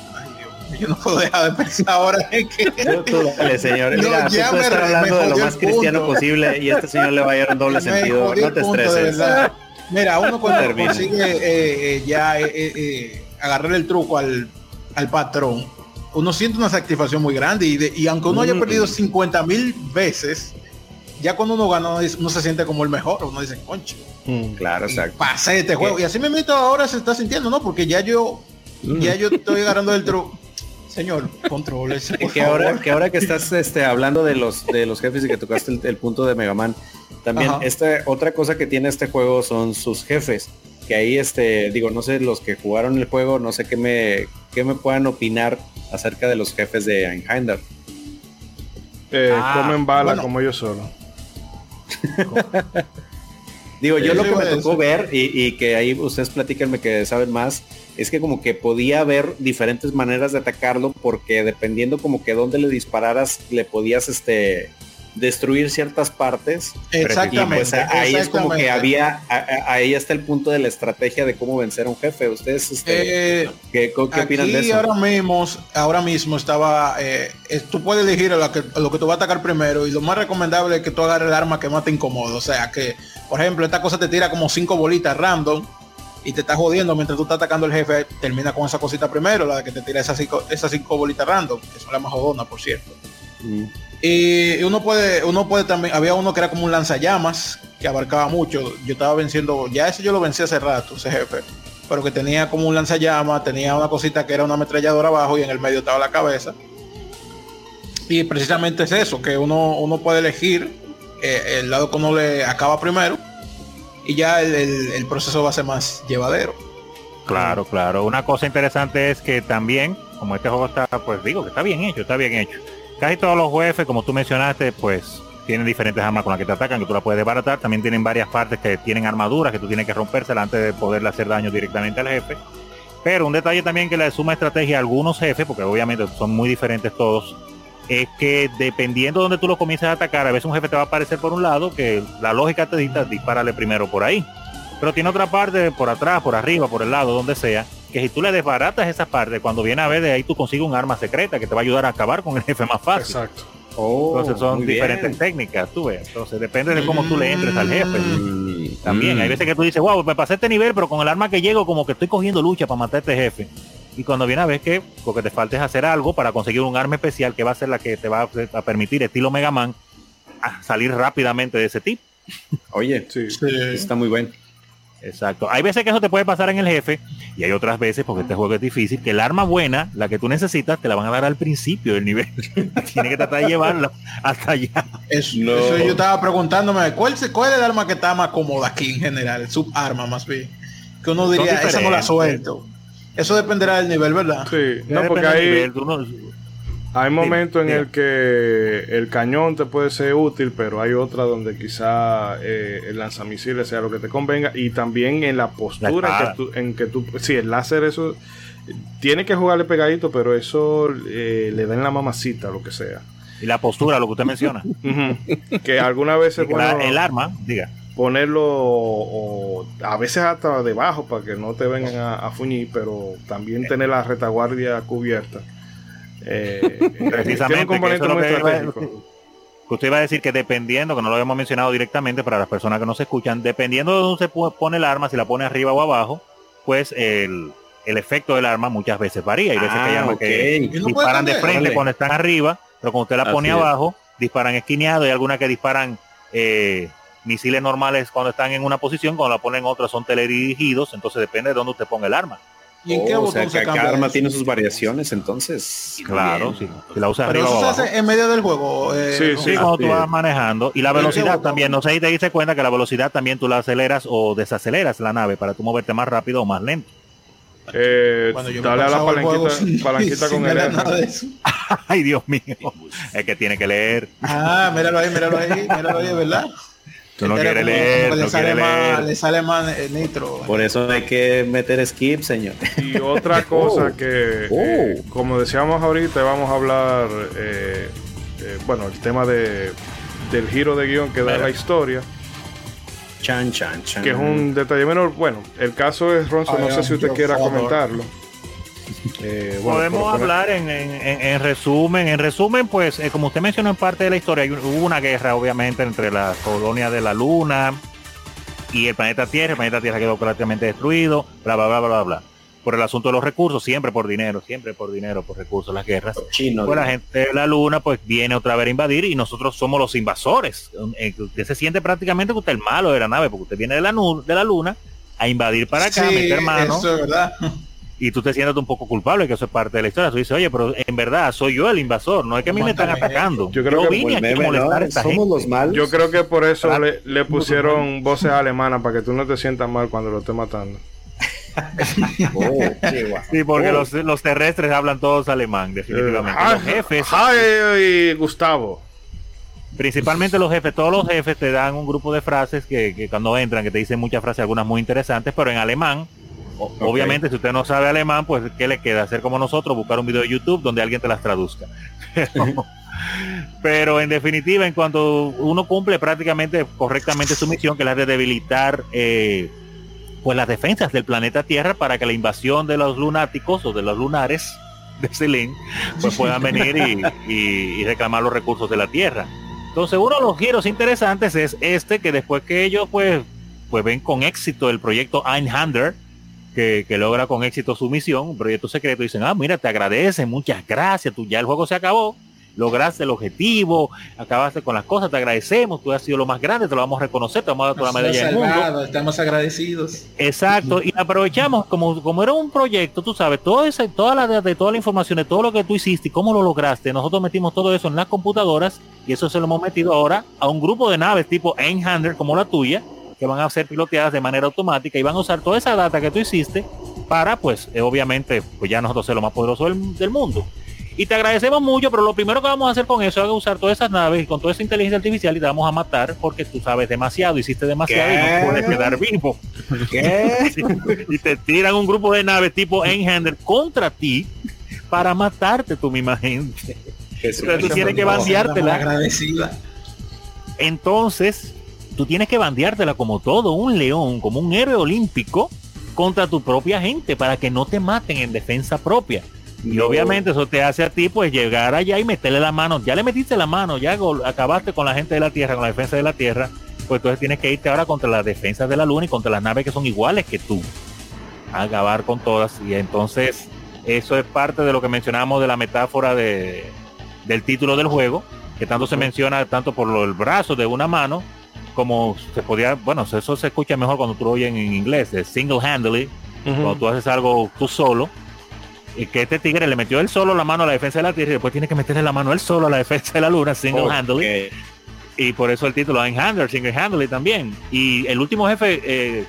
yo no puedo dejar de pensar ahora en que Tú- tú dale, señor. No, Mira, ya tú me- estar me hablando de lo más cristiano punto. posible y este señor le va a dar un doble me sentido. No te punto, estreses. Mira, uno cuando Termina. consigue eh, eh, ya eh, eh, eh, agarrar el truco al, al patrón, uno siente una satisfacción muy grande y, de- y aunque uno haya Mm. perdido 50 mil veces, ya cuando uno gana, uno, se siente como el mejor, uno dice, concho, Claro, exacto. pasé este juego. Y así me meto ahora se está sintiendo, ¿no? Porque ya yo, ya yo estoy agarrando el truco. Señor, contrólese, por que ahora que ahora que estás este, hablando de los de los jefes y que tocaste el, el punto de Mega Man también Ajá. esta otra cosa que tiene este juego son sus jefes que ahí este digo no sé los que jugaron el juego no sé qué me qué me puedan opinar acerca de los jefes de Einhander Eh, Ah, comen bala bueno. como yo solo. digo yo lo que me tocó ver y, y que ahí ustedes platíquenme que saben más es que como que podía haber diferentes maneras de atacarlo porque dependiendo como que dónde le dispararas le podías este destruir ciertas partes Exactamente. pues ahí es como que había, a- a- ahí está el punto de la estrategia de cómo vencer a un jefe. Ustedes, este, Eh, ¿qué, qué opinan de eso? ahora mismo, ahora mismo estaba, eh, tú puedes elegir a, la que, a lo que tú vas a atacar primero y lo más recomendable es que tú agarres el arma que más te incomoda. O sea que, por ejemplo, esta cosa te tira como cinco bolitas random y te está jodiendo mientras tú estás atacando el jefe, termina con esa cosita primero, la que te tira esas cinco, esas cinco bolitas random, que son las más jodonas, por cierto. Mm. Y uno puede, uno puede también, había uno que era como un lanzallamas, que abarcaba mucho. Yo estaba venciendo, ya ese yo lo vencí hace rato, ese jefe. Pero que tenía como un lanzallamas, tenía una cosita que era una ametralladora abajo y en el medio estaba la cabeza. Y precisamente es eso, que uno, uno puede elegir eh, el lado que uno le acaba primero. Y ya el, el- el proceso va a ser más llevadero. Claro, claro. Una cosa interesante es que también, como este juego está, pues digo que está bien hecho, está bien hecho. Casi todos los jefes, como tú mencionaste, pues tienen diferentes armas con las que te atacan, que tú la puedes desbaratar. También tienen varias partes que tienen armaduras que tú tienes que rompérselas antes de poderle hacer daño directamente al jefe. Pero un detalle también que le suma estrategia a algunos jefes, porque obviamente son muy diferentes todos, es que dependiendo de donde tú lo comiences a atacar, a veces un jefe te va a aparecer por un lado, que la lógica te dicta dispararle primero por ahí. Pero tiene otra parte por atrás, por arriba, por el lado, donde sea, que si tú le desbaratas esa parte, cuando viene a ver de ahí tú consigues un arma secreta que te va a ayudar a acabar con el jefe más fácil. Exacto. Oh, Entonces son diferentes bien. técnicas, tú ves. Entonces depende de cómo tú le entres al jefe. Mm, También mm. hay veces que tú dices, wow, me pasé este nivel, pero con el arma que llego como que estoy cogiendo lucha para matar a este jefe. Y cuando viene a ver que lo que te falta es hacer algo para conseguir un arma especial que va a ser la que te va a permitir, estilo Mega Man, a salir rápidamente de ese tipo. Oye, Sí. Sí. está muy bueno. Exacto. Hay veces que eso te puede pasar en el jefe y hay otras veces, porque este juego es difícil, que el arma buena, la que tú necesitas, te la van a dar al principio del nivel. Tiene que tratar de llevarla hasta allá. Eso, No. eso yo estaba preguntándome, ¿cuál, se- ¿cuál es el arma que está más cómoda aquí en general? El subarma más bien. Que uno diría, esa no la suelto. Eso dependerá del nivel, ¿verdad? Sí, no, porque depende del hay, nivel, tú no- hay momentos en el que el cañón te puede ser útil, pero hay otra donde quizá eh, el lanzamisiles sea lo que te convenga y también en la postura en espada. que, tú, en que tú, sí, el láser eso tiene que jugarle pegadito, pero eso eh, le da en la mamacita, lo que sea. y la postura, lo que usted menciona. Que algunas veces la- bueno, el arma, diga. ponerlo o, o a veces hasta debajo para que no te vengan a, a fuñir, pero también tener la retaguardia cubierta. Eh, Precisamente, que eso es lo que- usted iba a decir que dependiendo, que no lo habíamos mencionado directamente para las personas que no se escuchan, dependiendo de dónde se pone el arma, si la pone arriba o abajo, pues el, el efecto del arma muchas veces varía. Hay veces que hay Ah, armas que Y disparan de frente cuando están arriba, pero cuando usted la pone Así es. abajo, disparan esquineado y algunas que disparan eh, misiles normales cuando están en una posición, cuando la ponen en otra son teledirigidos, entonces depende de dónde usted ponga el arma. ¿Y en qué Oh, o botón sea, que se cada cambia arma tiene sus variaciones, entonces. Claro, Bien. sí. Si la usa Pero arriba o eso se hace en medio del juego. eh, Sí, ¿no? sí. Sí, cuando tú vas manejando. Y la ¿Y qué velocidad también. No sé si te diste cuenta que la velocidad también tú la aceleras o desaceleras la nave para tú moverte más rápido o más lento. Eh, Cuando yo me dale a la palanquita, sin- palanquita sin con el R. Ay, Dios mío. Es que tiene que leer. Ah, míralo ahí, míralo ahí, míralo ahí, ¿verdad? Tú no quieres como- leer, que no le sale más, leer. le sale más eh, nitro. Por eso hay que meter skip, señor. Y otra cosa Oh. que, Oh. eh, como decíamos ahorita, vamos a hablar, eh, eh, bueno, el tema de, del giro de guion que da la historia, Chan, chan, chan. que es un detalle menor. Bueno, el caso es Ronzo, no sé si usted quiera father. comentarlo. Eh, bueno, Podemos hablar en, en- en- en resumen. En resumen, pues, eh, como usted mencionó en parte de la historia, hubo una guerra, obviamente, entre la colonia de la Luna y el planeta Tierra. El planeta Tierra quedó prácticamente destruido, bla, bla, bla, bla, bla, bla. Por el asunto de los recursos, siempre por dinero, siempre por dinero, por recursos, las guerras. chino. Pues la gente de la luna pues viene otra vez a invadir y nosotros somos los invasores. Eh, Usted se siente prácticamente que usted es el malo de la nave porque usted viene de la, de la luna a invadir para acá, Sí, meter mano eso es verdad. Y tú te sientes un poco culpable que eso es parte de la historia. Tú dices, oye, pero en verdad soy yo el invasor, no es que a mí me están atacando. Yo creo que vine Como el aquí a meme, molestar ¿no? a esta Somos gente. los malos. Yo creo que por eso le, le pusieron voces alemanas para que tú no te sientas mal cuando lo estés matando. Oh. Sí, porque Oh. los, los terrestres hablan todos alemán, definitivamente. Eh, los jefes, Hi, y Gustavo. principalmente los jefes, todos los jefes te dan un grupo de frases que, que cuando entran, que te dicen muchas frases, algunas muy interesantes, pero en alemán. O- Obviamente, si usted no sabe alemán, pues ¿qué le queda? Hacer como nosotros, buscar un video de YouTube donde alguien te las traduzca. Pero, pero en definitiva, en cuanto uno cumple prácticamente correctamente su misión, que es la de debilitar eh, pues las defensas del planeta Tierra para que la invasión de los lunáticos o de los lunares de Selene pues puedan venir y, y- y reclamar los recursos de la Tierra. Entonces uno de los giros interesantes es este, que después que ellos pues, pues ven con éxito el proyecto Einhander, que, que logra con éxito su misión, un proyecto secreto, dicen, ah, mira, te agradecen, muchas gracias, tú ya el juego se acabó, lograste el objetivo, acabaste con las cosas, te agradecemos, tú has sido lo más grande, te lo vamos a reconocer, te vamos a dar toda la medalla del mundo. estamos agradecidos. Exacto, y aprovechamos como, como era un proyecto, tú sabes, todo ese, toda la de toda la información de todo lo que tú hiciste y cómo lo lograste, nosotros metimos todo eso en las computadoras y eso se lo hemos metido ahora a un grupo de naves tipo Einhander como la tuya, que van a ser piloteadas de manera automática y van a usar toda esa data que tú hiciste para, pues, eh, obviamente, pues ya nosotros ser lo más poderoso del, del mundo. Y te agradecemos mucho, pero lo primero que vamos a hacer con eso es usar todas esas naves y con toda esa inteligencia artificial y te vamos a matar porque tú sabes demasiado, hiciste demasiado y no puedes quedar vivo. y te tiran un grupo de naves tipo Enhander contra ti para matarte tu misma gente. Entonces tú tienes que bandeártela. Agradecida. Entonces, tú tienes que bandeártela como todo un león, como un héroe olímpico contra tu propia gente para que no te maten en defensa propia. Y obviamente eso te hace a ti pues llegar allá y meterle la mano. Ya le metiste la mano, ya acabaste con la gente de la Tierra, con la defensa de la Tierra. Pues entonces tienes que irte ahora contra las defensas de la Luna y contra las naves que son iguales que tú. A acabar con todas. Y entonces eso es parte de lo que mencionamos de la metáfora de, del título del juego, que tanto se menciona tanto por el brazo de una mano, como se podía, bueno, eso se escucha mejor cuando tú lo oyes en inglés, de single handedly, cuando tú haces algo tú solo, y que este tigre le metió él solo la mano a la defensa de la Tierra y después tiene que meterle la mano él solo a la defensa de la Luna, single handedly, y por eso el título Handler, single handedly también. Y el último jefe, eh,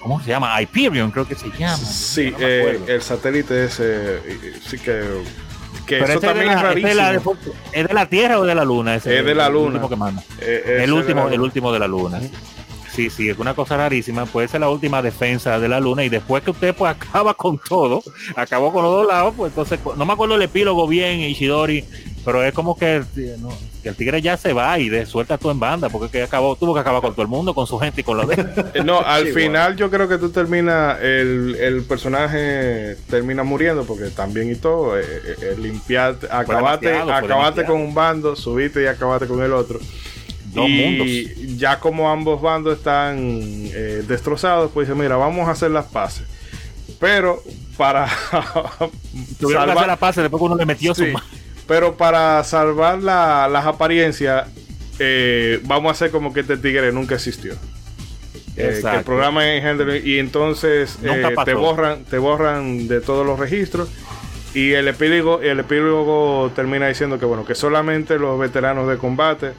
¿cómo se llama? Hyperion creo que se llama. Sí, No eh, el satélite ese, sí que, que Pero eso ese es de también es la- es de la- rarísimo. ¿Es de la Tierra o de la Luna? Ese, Es de la el Luna. último que manda. Eh, el último, el último de la luna. Sí, sí, es una cosa rarísima. Puede ser la última defensa de la luna y después que usted pues acaba con todo, acabó con los dos lados, pues entonces no me acuerdo el epílogo bien, Ishidori, pero es como que, no, que el tigre ya se va y de, suelta todo en banda, porque que acabó, tuvo que acabar con todo el mundo, con su gente y con lo de Eh, No, al Sí, final yo creo que tú terminas, el, el personaje termina muriendo porque también y todo, eh, eh, limpiarte, acabate, acabate con un bando, subiste y acabate con el otro. Dos y mundos. ya como ambos bandos están eh, destrozados, pues dice, mira, vamos a hacer las paces. Pero para Tuvieron que hacer la paz después que uno le metió Sí, su mano. Pero para salvar la- las apariencias, eh, vamos a hacer como que este tigre nunca existió. Eh, que el programa es y entonces eh, te borran te borran de todos los registros y el epílogo el epílogo termina diciendo que bueno que solamente los veteranos de combate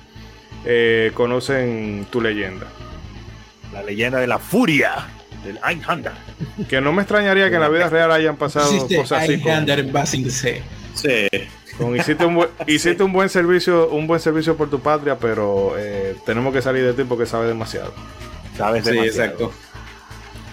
eh, conocen tu leyenda La leyenda de la furia del Einhander. que no me extrañaría que en la vida real hayan pasado cosas así con- Highlander Basing C. Sí. Con- hiciste un buen, hiciste un buen servicio un buen servicio por tu patria pero eh, tenemos que salir de ti porque sabes demasiado ¿Sabes? Sí, Demasiado. exacto.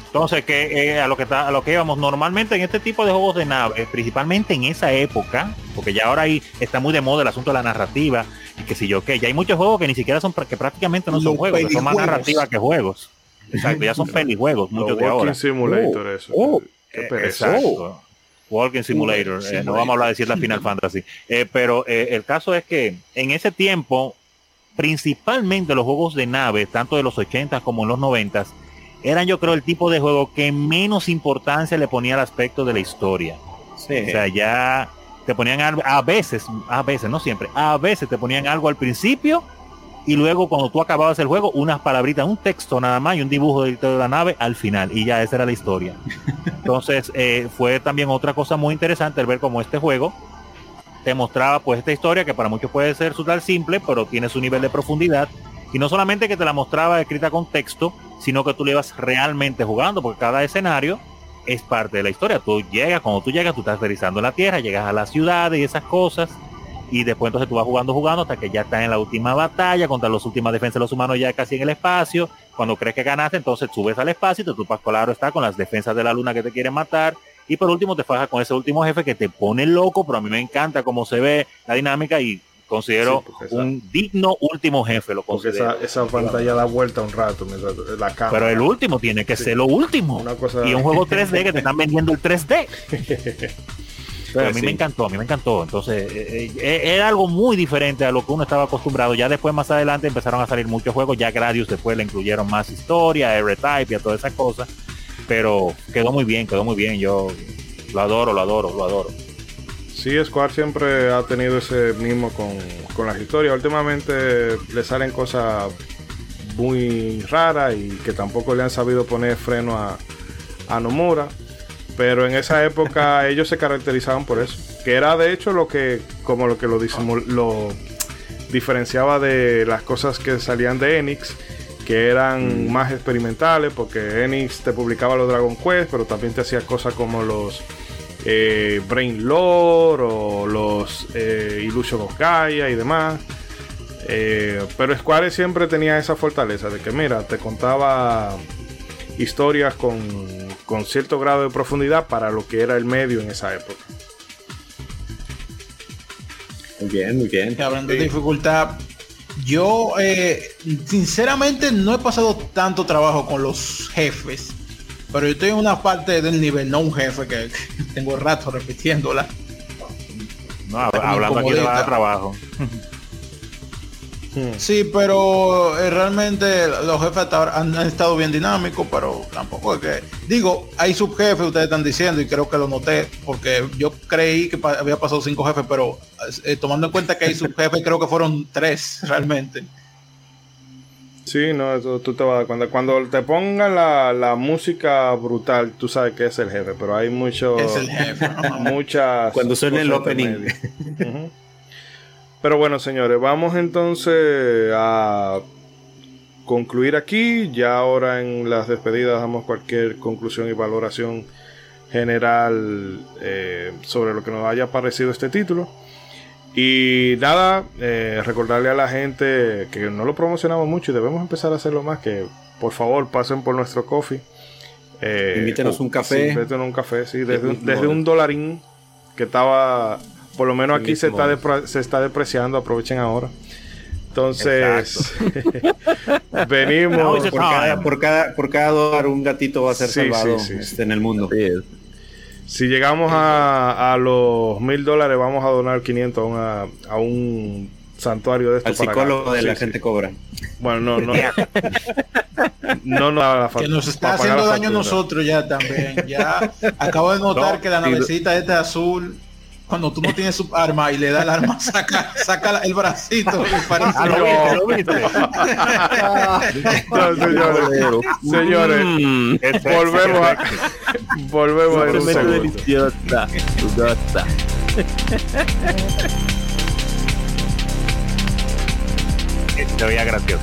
Entonces, que eh, a lo que está, a lo que íbamos normalmente en este tipo de juegos de nave, principalmente en esa época, porque ya ahora ahí está muy de moda el asunto de la narrativa y que si yo que ya hay muchos juegos que ni siquiera son que prácticamente no son Los juegos, que son más pelijuegos. narrativa que juegos. Exacto, ya son pelijuegos, muchos de ahora. Simulator eso oh, Qué Eh, pereza. Exacto. Walking Simulator. eh, no vamos a hablar de cierta Final Fantasy. Eh, pero eh, el caso es que en ese tiempo, principalmente los juegos de nave, tanto de los 80 como en los 90 eran yo creo el tipo de juego que menos importancia le ponía al aspecto de la historia. Sí. O sea, ya te ponían algo, a veces, a veces, no siempre, a veces te ponían algo al principio y luego cuando tú acababas el juego, unas palabritas, un texto nada más y un dibujo de la nave al final y ya esa era la historia. Entonces eh, fue también otra cosa muy interesante el ver cómo este juego te mostraba pues esta historia que para muchos puede ser su tal simple, pero tiene su nivel de profundidad y no solamente que te la mostraba escrita con texto, sino que tú le ibas realmente jugando, porque cada escenario es parte de la historia. Tú llegas, cuando tú llegas, tú estás aterrizando en la tierra, llegas a las ciudades y esas cosas, y después entonces tú vas jugando, jugando, hasta que ya estás en la última batalla, contra las últimas defensas de los humanos ya casi en el espacio. Cuando crees que ganaste, entonces subes al espacio y te tupas claro está con las defensas de la luna que te quieren matar. Y por último te fajas con ese último jefe que te pone loco, pero a mí me encanta cómo se ve la dinámica y considero Sí, porque esa- un digno último jefe, lo considero. esa, esa pantalla da vuelta un rato la cámara Pero el último tiene que Sí. ser lo último. Una cosa- Y un juego 3D que te están vendiendo el 3D. Pero a mí sí. me encantó, a mí me encantó. Entonces, eh, eh, era algo muy diferente a lo que uno estaba acostumbrado. Ya después, más adelante, empezaron a salir muchos juegos. Ya Gradius después le incluyeron más historia, R-Type y a todas esas cosas. Pero quedó muy bien, quedó muy bien. Yo lo adoro, lo adoro, lo adoro. Sí, Square siempre ha tenido ese mismo con, con las historias. Últimamente le salen cosas muy raras y que tampoco le han sabido poner freno a, a Nomura. Pero en esa época ellos se caracterizaban por eso. Que era de hecho lo que, como lo que lo, diferenciaba de las cosas que salían de Enix, que eran más experimentales, porque Enix te publicaba los Dragon Quest, pero también te hacía cosas como los eh, Brain Lore o los los eh, Illusion of Gaia y demás. Eh, pero Square siempre tenía esa fortaleza de que, mira, te contaba historias con, con cierto grado de profundidad para lo que era el medio en esa época. Muy bien, muy bien. Hablando de dificultad, yo eh, sinceramente no he pasado tanto trabajo con los jefes, pero yo estoy en una parte del nivel, no un jefe que tengo rato repitiéndola. No, hablando aquí de trabajo. Sí, pero eh, realmente los jefes hasta ahora han, han estado bien dinámicos, pero tampoco es que... Digo, hay subjefes, ustedes están diciendo, y creo que lo noté, porque yo creí que pa- había pasado cinco jefes, pero eh, tomando en cuenta que hay subjefes, creo que fueron tres realmente. Sí, no, eso tú te vas a dar cuenta. Cuando te pongan la, la música brutal, tú sabes que es el jefe, pero hay mucho, Es el jefe. ¿no? muchas. Cuando suene el opening. Pero bueno, señores, vamos entonces a concluir aquí. Ya ahora en las despedidas damos cualquier conclusión y valoración general eh, sobre lo que nos haya parecido este título. Y nada, eh, recordarle a la gente que no lo promocionamos mucho y debemos empezar a hacerlo más, que por favor pasen por nuestro coffee. Eh, Invítenos un café. Sí, invítenos un café, sí, desde, desde un dolarín que estaba, por lo menos aquí se está, se está depreciando, aprovechen ahora. Entonces, venimos. Por cada, por, cada, por cada dólar un gatito va a ser Sí, salvado sí, sí, sí. este, en el mundo. Si llegamos a, a los mil dólares, vamos a donar 500 a, una- a un santuario de esto Al psicólogo de la Sí, gente cobra. Bueno, no, no. no nos da la Que nos está para haciendo daño a nosotros ya también. Ya acabo de notar No, que la sí, navecita esta azul, cuando tú no tienes su arma y le da el arma, saca, saca el bracito y parece Ah, lo viste, lo viste. No, señores, señores, Mm, Ese- volvemos a, volvemos en un segundo. deliciosa. Se veía gracioso.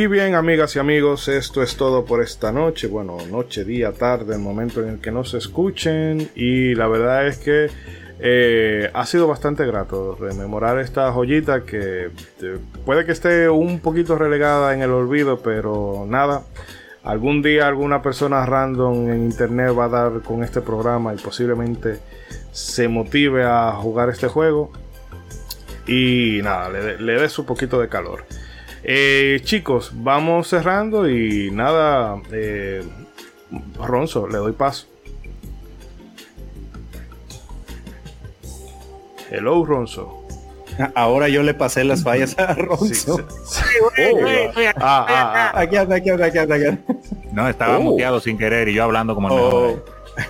Y bien, amigas y amigos, esto es todo por esta noche. Bueno, noche, día, tarde, el momento en el que nos escuchen. Y la verdad es que eh, ha sido bastante grato rememorar esta joyita que puede que esté un poquito relegada en el olvido, pero nada. Algún día alguna persona random en internet va a dar con este programa y posiblemente se motive a jugar este juego. Y nada, le, le dé su poquito de calor. Eh, chicos, vamos cerrando y nada, eh, Ronzo, le doy paso. Hello, Ronzo. Ahora yo le pasé las fallas a Ronzo. Aquí anda, aquí anda, aquí anda, aquí anda. No, estaba Oh. muteado sin querer y yo hablando como el mejor.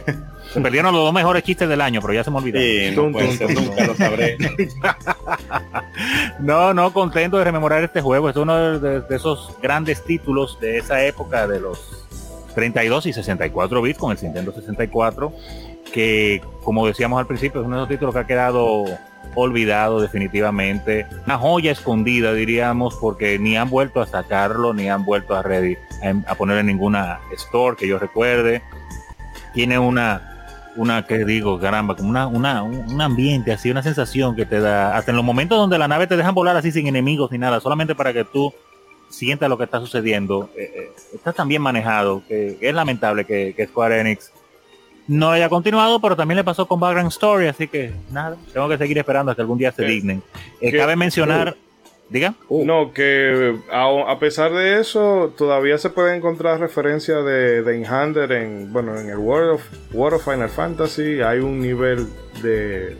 Se perdieron los dos mejores chistes del año, pero ya se me olvidaron. sí, Tum, no puede tum, ser, tum, nunca lo sabré. No, no, contento de rememorar este juego. Es uno de, de esos grandes títulos de esa época de los 32 y 64 bits con el Nintendo 64, que como decíamos al principio, es uno de esos títulos que ha quedado olvidado definitivamente. Una joya escondida, diríamos, porque ni han vuelto a sacarlo, ni han vuelto a, ready, a, a poner en ninguna store que yo recuerde. Tiene una una que digo, caramba, como una, una, un ambiente así, una sensación que te da, hasta en los momentos donde la nave te dejan volar así sin enemigos ni nada, solamente para que tú sientas lo que está sucediendo. Eh, eh, está tan bien manejado que es lamentable que, que Square Enix no haya continuado, pero también le pasó con Background Story, así que nada, tengo que seguir esperando hasta que algún día se dignen. Eh, cabe mencionar, diga, No, que a, a pesar de eso, todavía se puede encontrar referencia de, de Inhander en, bueno, en el World of, World of Final Fantasy. Hay un nivel de,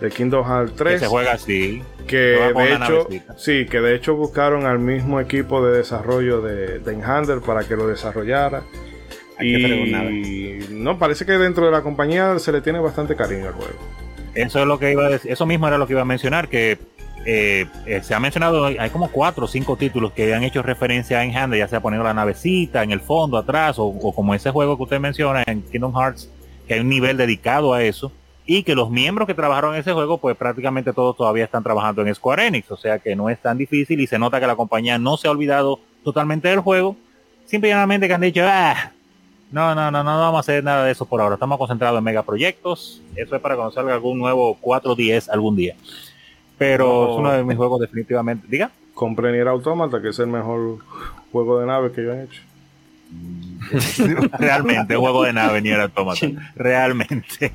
de Kingdom Hearts que 3 se juega así. que se juega con de hecho, sí, que de hecho buscaron al mismo equipo de desarrollo de, de Inhander para que lo desarrollara. Y no, parece que dentro de la compañía se le tiene bastante cariño al juego. Eso es lo que iba a decir, eso mismo era lo que iba a mencionar, que eh, eh, se ha mencionado, hay como cuatro o cinco títulos que han hecho referencia a Enhander, ya sea poniendo la navecita en el fondo, atrás, o, como ese juego que usted menciona en Kingdom Hearts, que hay un nivel dedicado a eso, y que los miembros que trabajaron en ese juego, pues prácticamente todos todavía están trabajando en Square Enix, o sea que no es tan difícil y se nota que la compañía no se ha olvidado totalmente del juego, simplemente que han dicho, ah, no, no, no, no vamos a hacer nada de eso por ahora. Estamos concentrados en megaproyectos. Eso es para salga algún nuevo 410 algún día. Pero No. es uno de mis juegos definitivamente. Diga. Compré Nier Automata, que es el mejor juego de nave que yo he hecho. Realmente, juego de nave ni era automata. Realmente.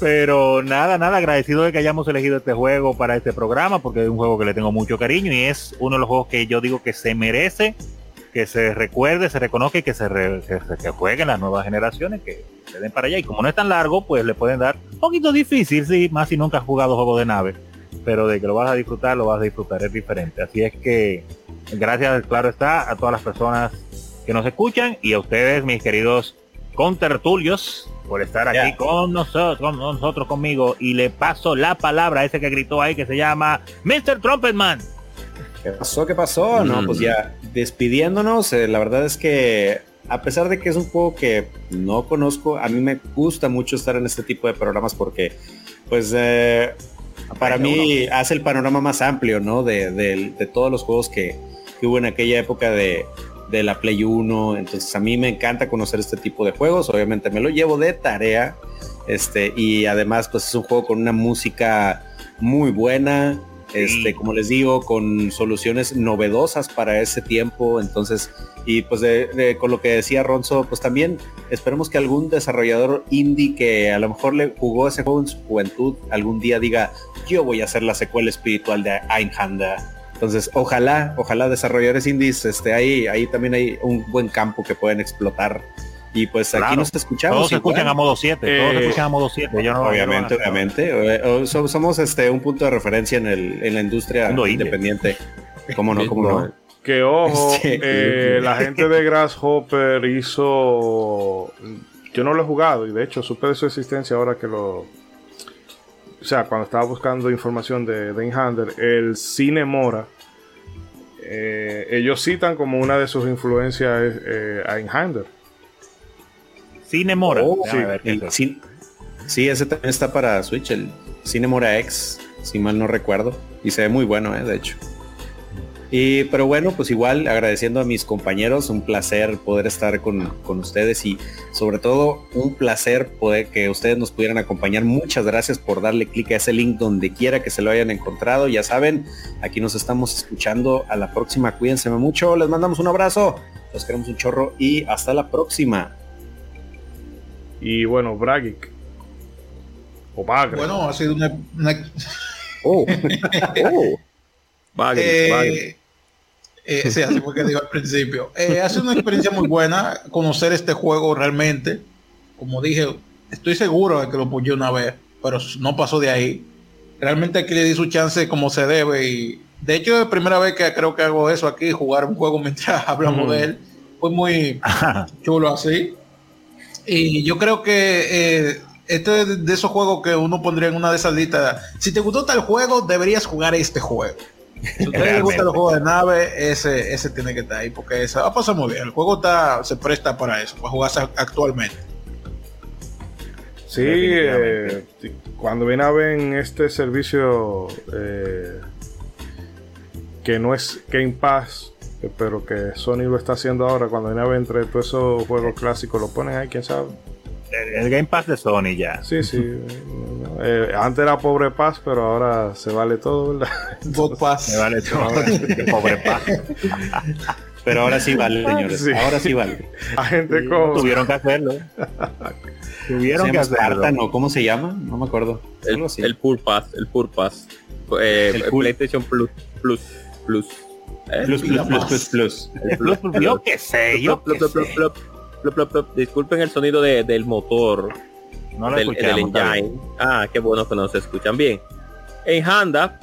Pero nada, nada, agradecido de que hayamos elegido este juego para este programa, porque es un juego que le tengo mucho cariño y es uno de los juegos que yo digo que se merece, que se recuerde, se reconozca y que se, re- que, se- que jueguen las nuevas generaciones, que se den para allá. Y como no es tan largo, pues le pueden dar un poquito difícil, sí, más si nunca has jugado juego de nave. Pero de que lo vas a disfrutar, lo vas a disfrutar, es diferente. Así es que, gracias, claro está, a todas las personas que nos escuchan y a ustedes, mis queridos contertulios, por estar aquí con nosotros, con nosotros conmigo. Y le paso la palabra a ese que gritó ahí que se llama Mr. Trumpetman. ¿Qué pasó? ¿Qué pasó? No, Mm. pues ya despidiéndonos, eh, la verdad es que a pesar de que es un juego que no conozco, a mí me gusta mucho estar en este tipo de programas porque, pues, eh, para mí hace el panorama más amplio, ¿no? De, de- de todos los juegos que, que hubo en aquella época de, de la Play 1. Entonces a mí me encanta conocer este tipo de juegos. Obviamente me lo llevo de tarea. Este, y además, pues es un juego con una música muy buena. Este, como les digo, con soluciones novedosas para ese tiempo. Entonces, y pues de- con lo que decía Ronzo, pues también esperemos que algún desarrollador indie que a lo mejor le jugó ese juego en su juventud, algún día diga, yo voy a hacer la secuela espiritual de Einhander. Entonces, ojalá, ojalá desarrolladores indies, este, ahí, ahí también hay un buen campo que pueden explotar. Y pues aquí Claro. nos escuchamos. Todos se igual. escuchan a modo 7, todos se Eh, escuchan a modo 7. Yo no, Obviamente, obviamente. Eh, so- Somos este un punto de referencia en, el, en la industria independiente. ¿Cómo no? ¿Cómo no? Que ojo, Este- eh, la gente de Grasshopper hizo. Yo no lo he jugado y de hecho supe de su existencia ahora que lo. O sea, cuando estaba buscando información de, de Inhander, el Cine Mora. eh, ellos citan como una de sus influencias eh, a Inhander. Cine Mora. Oh, sí, ver qué El es. cin- sí, ese también está para Switch, el Cinemora X, si mal no recuerdo. Y se ve muy bueno, eh, de hecho. Y, pero bueno, pues igual agradeciendo a mis compañeros, un placer poder estar con, con ustedes y sobre todo un placer poder que ustedes nos pudieran acompañar. Muchas gracias por darle clic a ese link donde quiera que se lo hayan encontrado. Ya saben, aquí nos estamos escuchando. A la próxima, cuídense mucho. Les mandamos un abrazo. Los queremos un chorro y hasta la próxima. Y bueno, Bragic. O Bagre. Bueno, ha sido una, una- Oh, oh. Bagre, Eh, bagre. eh, sí, así fue que dijo al principio. Eh, ha sido una experiencia muy buena conocer este juego realmente. Como dije, estoy seguro de que lo apoyé una vez, pero no pasó de ahí. Realmente aquí le di su chance como se debe y de hecho es la primera vez que creo que hago eso aquí, jugar un juego mientras hablamos Mm. de él. Fue muy chulo así. Y yo creo que eh, este es de esos juegos que uno pondría en una de esas listas. Si te gustó tal juego, deberías jugar este juego. Si a usted le gusta los juegos de nave, ese, ese tiene que estar ahí porque se va a pasar muy bien. El juego está, se presta para eso, para jugarse actualmente. Sí, eh, t- cuando viene a ver en este servicio eh, que no es Game Pass, pero que Sony lo está haciendo ahora, cuando viene a ver entre todos esos juegos clásicos, lo ponen ahí, quién sabe. el, el Game Pass de Sony ya. Sí, sí. Eh, antes era pobre paz, pero ahora se vale todo, ¿verdad? Pass. Me vale todo. Pobre paz. Pero ahora sí vale, señores. Sí. Ahora sí vale. A gente como... Tuvieron que hacerlo. Tuvieron ¿Se que hacerlo. Spartan o cómo se llama? No me acuerdo. El, el Pool Pass, el Pool Pass. Eh, El Pool. PlayStation Plus, Plus, Plus. ¿Eh? Plus, plus, plus, plus, plus. El Plus, Plus, Yo qué sé, yo qué sé. Disculpen el sonido de- del motor No lo del, engine. Ah, qué bueno que nos escuchan bien. En Handa,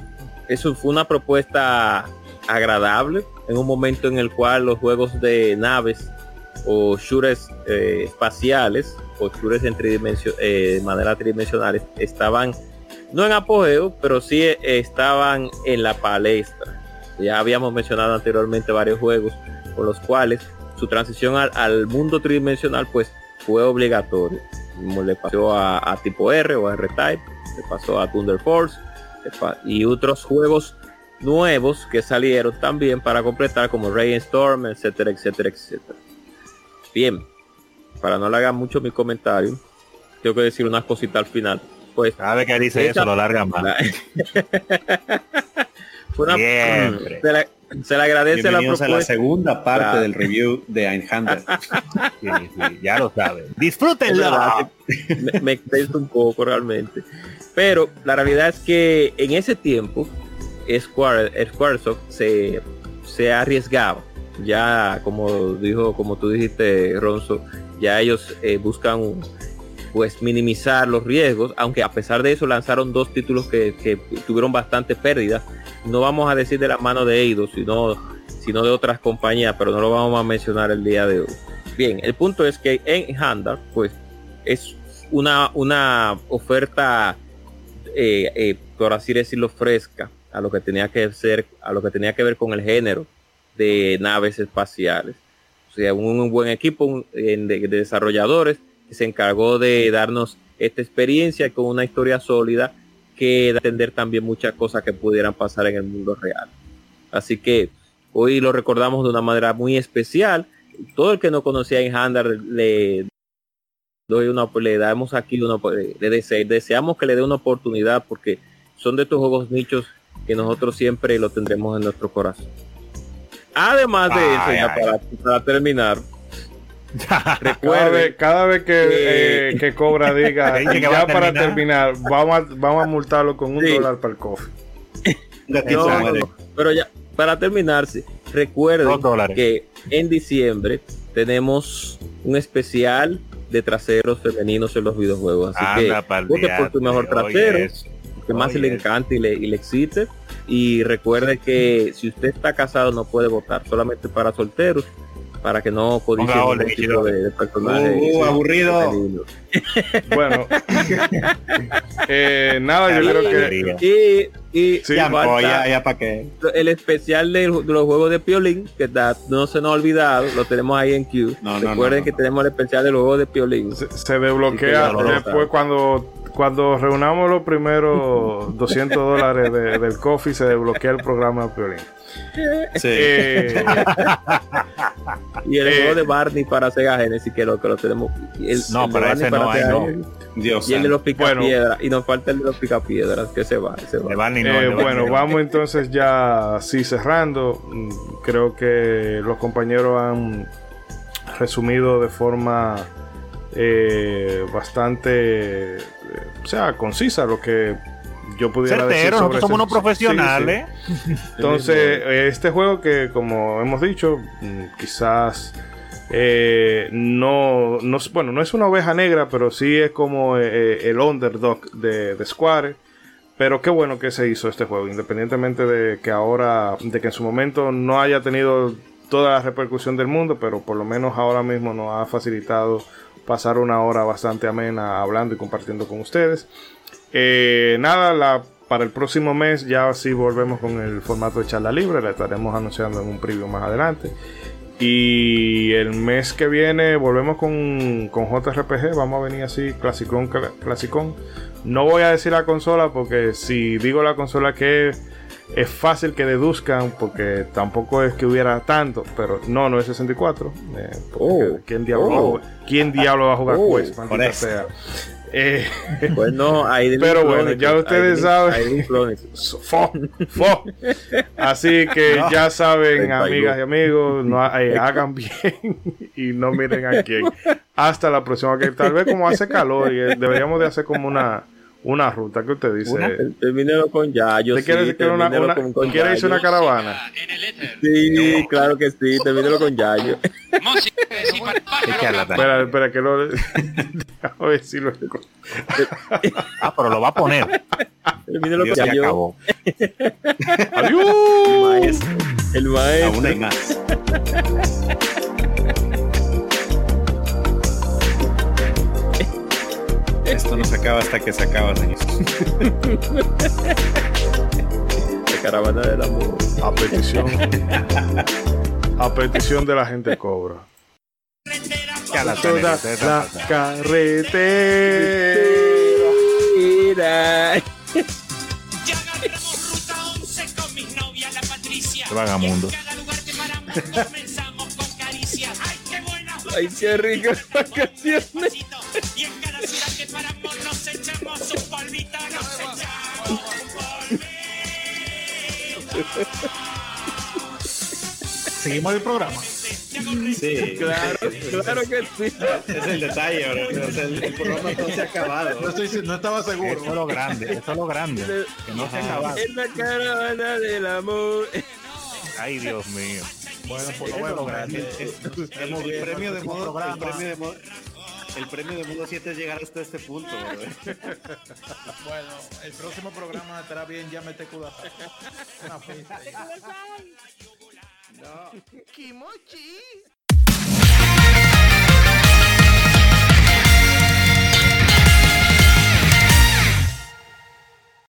eso fue una propuesta agradable en un momento en el cual los juegos de naves o shooters eh, espaciales o shooters en tridimension, eh, de manera tridimensional estaban no en apogeo, pero sí eh, estaban en la palestra. Ya habíamos mencionado anteriormente varios juegos con los cuales su transición al, al mundo tridimensional pues fue obligatorio. Como le pasó a, a tipo R o a R-Type, le pasó a Thunder Force y otros juegos nuevos que salieron también para completar como Storm, etcétera, etcétera, etcétera. Bien, para no alargar mucho mi comentario, tengo que decir unas cositas al final. Pues Cada vez que dice eso lo larga más. una- Siempre. se, le, se le agradece la Bienvenidos a la propuesta. segunda parte Claro. del review de Einhander. Sí, sí, ya lo saben. Disfrútenlo. verdad, me, me extenso un poco realmente. Pero la realidad es que en ese tiempo Square, Squaresoft se, se arriesgaba. Ya como dijo, como tú dijiste, Ronzo, ya ellos eh, buscan pues minimizar los riesgos, aunque a pesar de eso lanzaron dos títulos que, tuvieron bastante pérdidas. No vamos a decir de la mano de Eidos, sino, sino de otras compañías, pero no lo vamos a mencionar el día de hoy. Bien, el punto es que en Handar, pues es una, una oferta, eh, eh, por así decirlo, fresca a lo que tenía que ser, a lo que tenía que ver con el género de naves espaciales. O sea, un, buen equipo de, de desarrolladores se encargó de darnos esta experiencia con una historia sólida que da a entender también muchas cosas que pudieran pasar en el mundo real. Así que hoy lo recordamos de una manera muy especial. Todo el que no conocía en Handar le doy una le damos aquí una le dese- deseamos que le dé una oportunidad porque son de estos juegos nichos que nosotros siempre lo tendremos en nuestro corazón. Además de eso, Ay, ya ay. para, para terminar, Cada vez, cada vez que, que- eh, que cobra diga, Que ya para terminar. terminar, vamos a, vamos a multarlo con un Sí. dólar para el coffee. No, no, pero ya, para terminar, recuerden dólares. que en diciembre tenemos un especial de traseros femeninos en los videojuegos. Así Anda que pa'l busque por tu mejor trasero, eso. que más le eso. encante y le, y le excite. Y recuerde que si usted está casado no puede votar, solamente para solteros, para que no ningún tipo de, de personaje. Uh, uh, aburrido. Bueno, eh, nada, yo creo que Y, y Sí, ya, falta ya, ya para qué. el especial de, de los juegos de Piolín, que da- no se nos ha olvidado, lo tenemos ahí en Q. No, Recuerden no, que no. tenemos el especial de los juegos de Piolín. se, se desbloquea después cuando cuando reunamos los primeros 200 dólares de- del coffee se desbloquea el programa de Piolín. Sí. Eh, Y el Eh, juego de Barney para Sega Genesis, que lo, que lo tenemos. el- No, el pero Barney ese no para hay, no. Dios Y el de los picapiedras. Y nos falta el de los picapiedras, que se va, se va. De Barney no, Eh, bueno, no. vamos entonces ya así cerrando. Mm, Creo que los compañeros han resumido de forma eh, bastante, o sea, concisa lo que yo pudiera decir. Sobre nosotros somos unos sí, profesionales. sí. Entonces, eh, este juego que como hemos dicho, mm, quizás eh, no, no, es- bueno, no es una oveja negra, pero sí es como eh, el underdog de, de Square. Pero qué bueno que se hizo este juego, independientemente de que ahora, de que en su momento no haya tenido toda la repercusión del mundo, pero por lo menos ahora mismo nos ha facilitado pasar una hora bastante amena hablando y compartiendo con ustedes. Eh, nada, la, para el próximo mes ya sí volvemos con el formato de charla libre, la estaremos anunciando en un preview más adelante. Y el mes que viene volvemos con, con JRPG, vamos a venir así, clasicón, cla- clasicón. No voy a decir la consola porque si digo la consola que es, es fácil que deduzcan porque tampoco es que hubiera tanto, pero no, no es 64. eh, porque Oh. ¿quién, diablo va a Oh. jugar, ¿Quién diablo va a jugar Oh. Quest? Por Maldita eso. sea. Eh, Pues no, hay Pero bueno, ya ustedes saben. Así que ya saben, 32. amigas y amigos, no, eh, hagan bien y no miren a quién. Hasta la próxima, que tal vez como hace calor y eh, deberíamos de hacer como una, una ruta que usted dice. Termínelo con Yayo. ¿Te quiere, sí, quiere una, termínelo una- con- con quiere Yayo. una caravana? Sí, claro que sí, termínelo con Yayo. Espera, espera, que lo. a ver si lo. Ah, pero lo va a poner. Termínelo con ya Yayo. acabó. ¡Adiós! El maestro. Aún hay más. Esto no se acaba hasta que se acaba, señor. La caravana del amor. A petición. A petición de la gente cobra. Charlatanes, Toda la carretera. Vagamundo. Ay, qué rico vacaciones. Seguimos el programa. Sí, Claro, claro que sí. es el detalle, bro. O sea, el, el programa no se ha acabado. No, estoy, no estaba seguro. Eso es lo grande, eso es lo grande. Que no se acaba. En la caravana del amor. Ay, Dios mío. Bueno, por lo Eso es lo menos. grande. eh, eh, El, premio de modo, el premio de modo, el premio de modo 7 es llegar hasta este punto. bro. Bueno, el próximo programa estará bien, ya mete cuda. Una fiesta. No. Kimochi.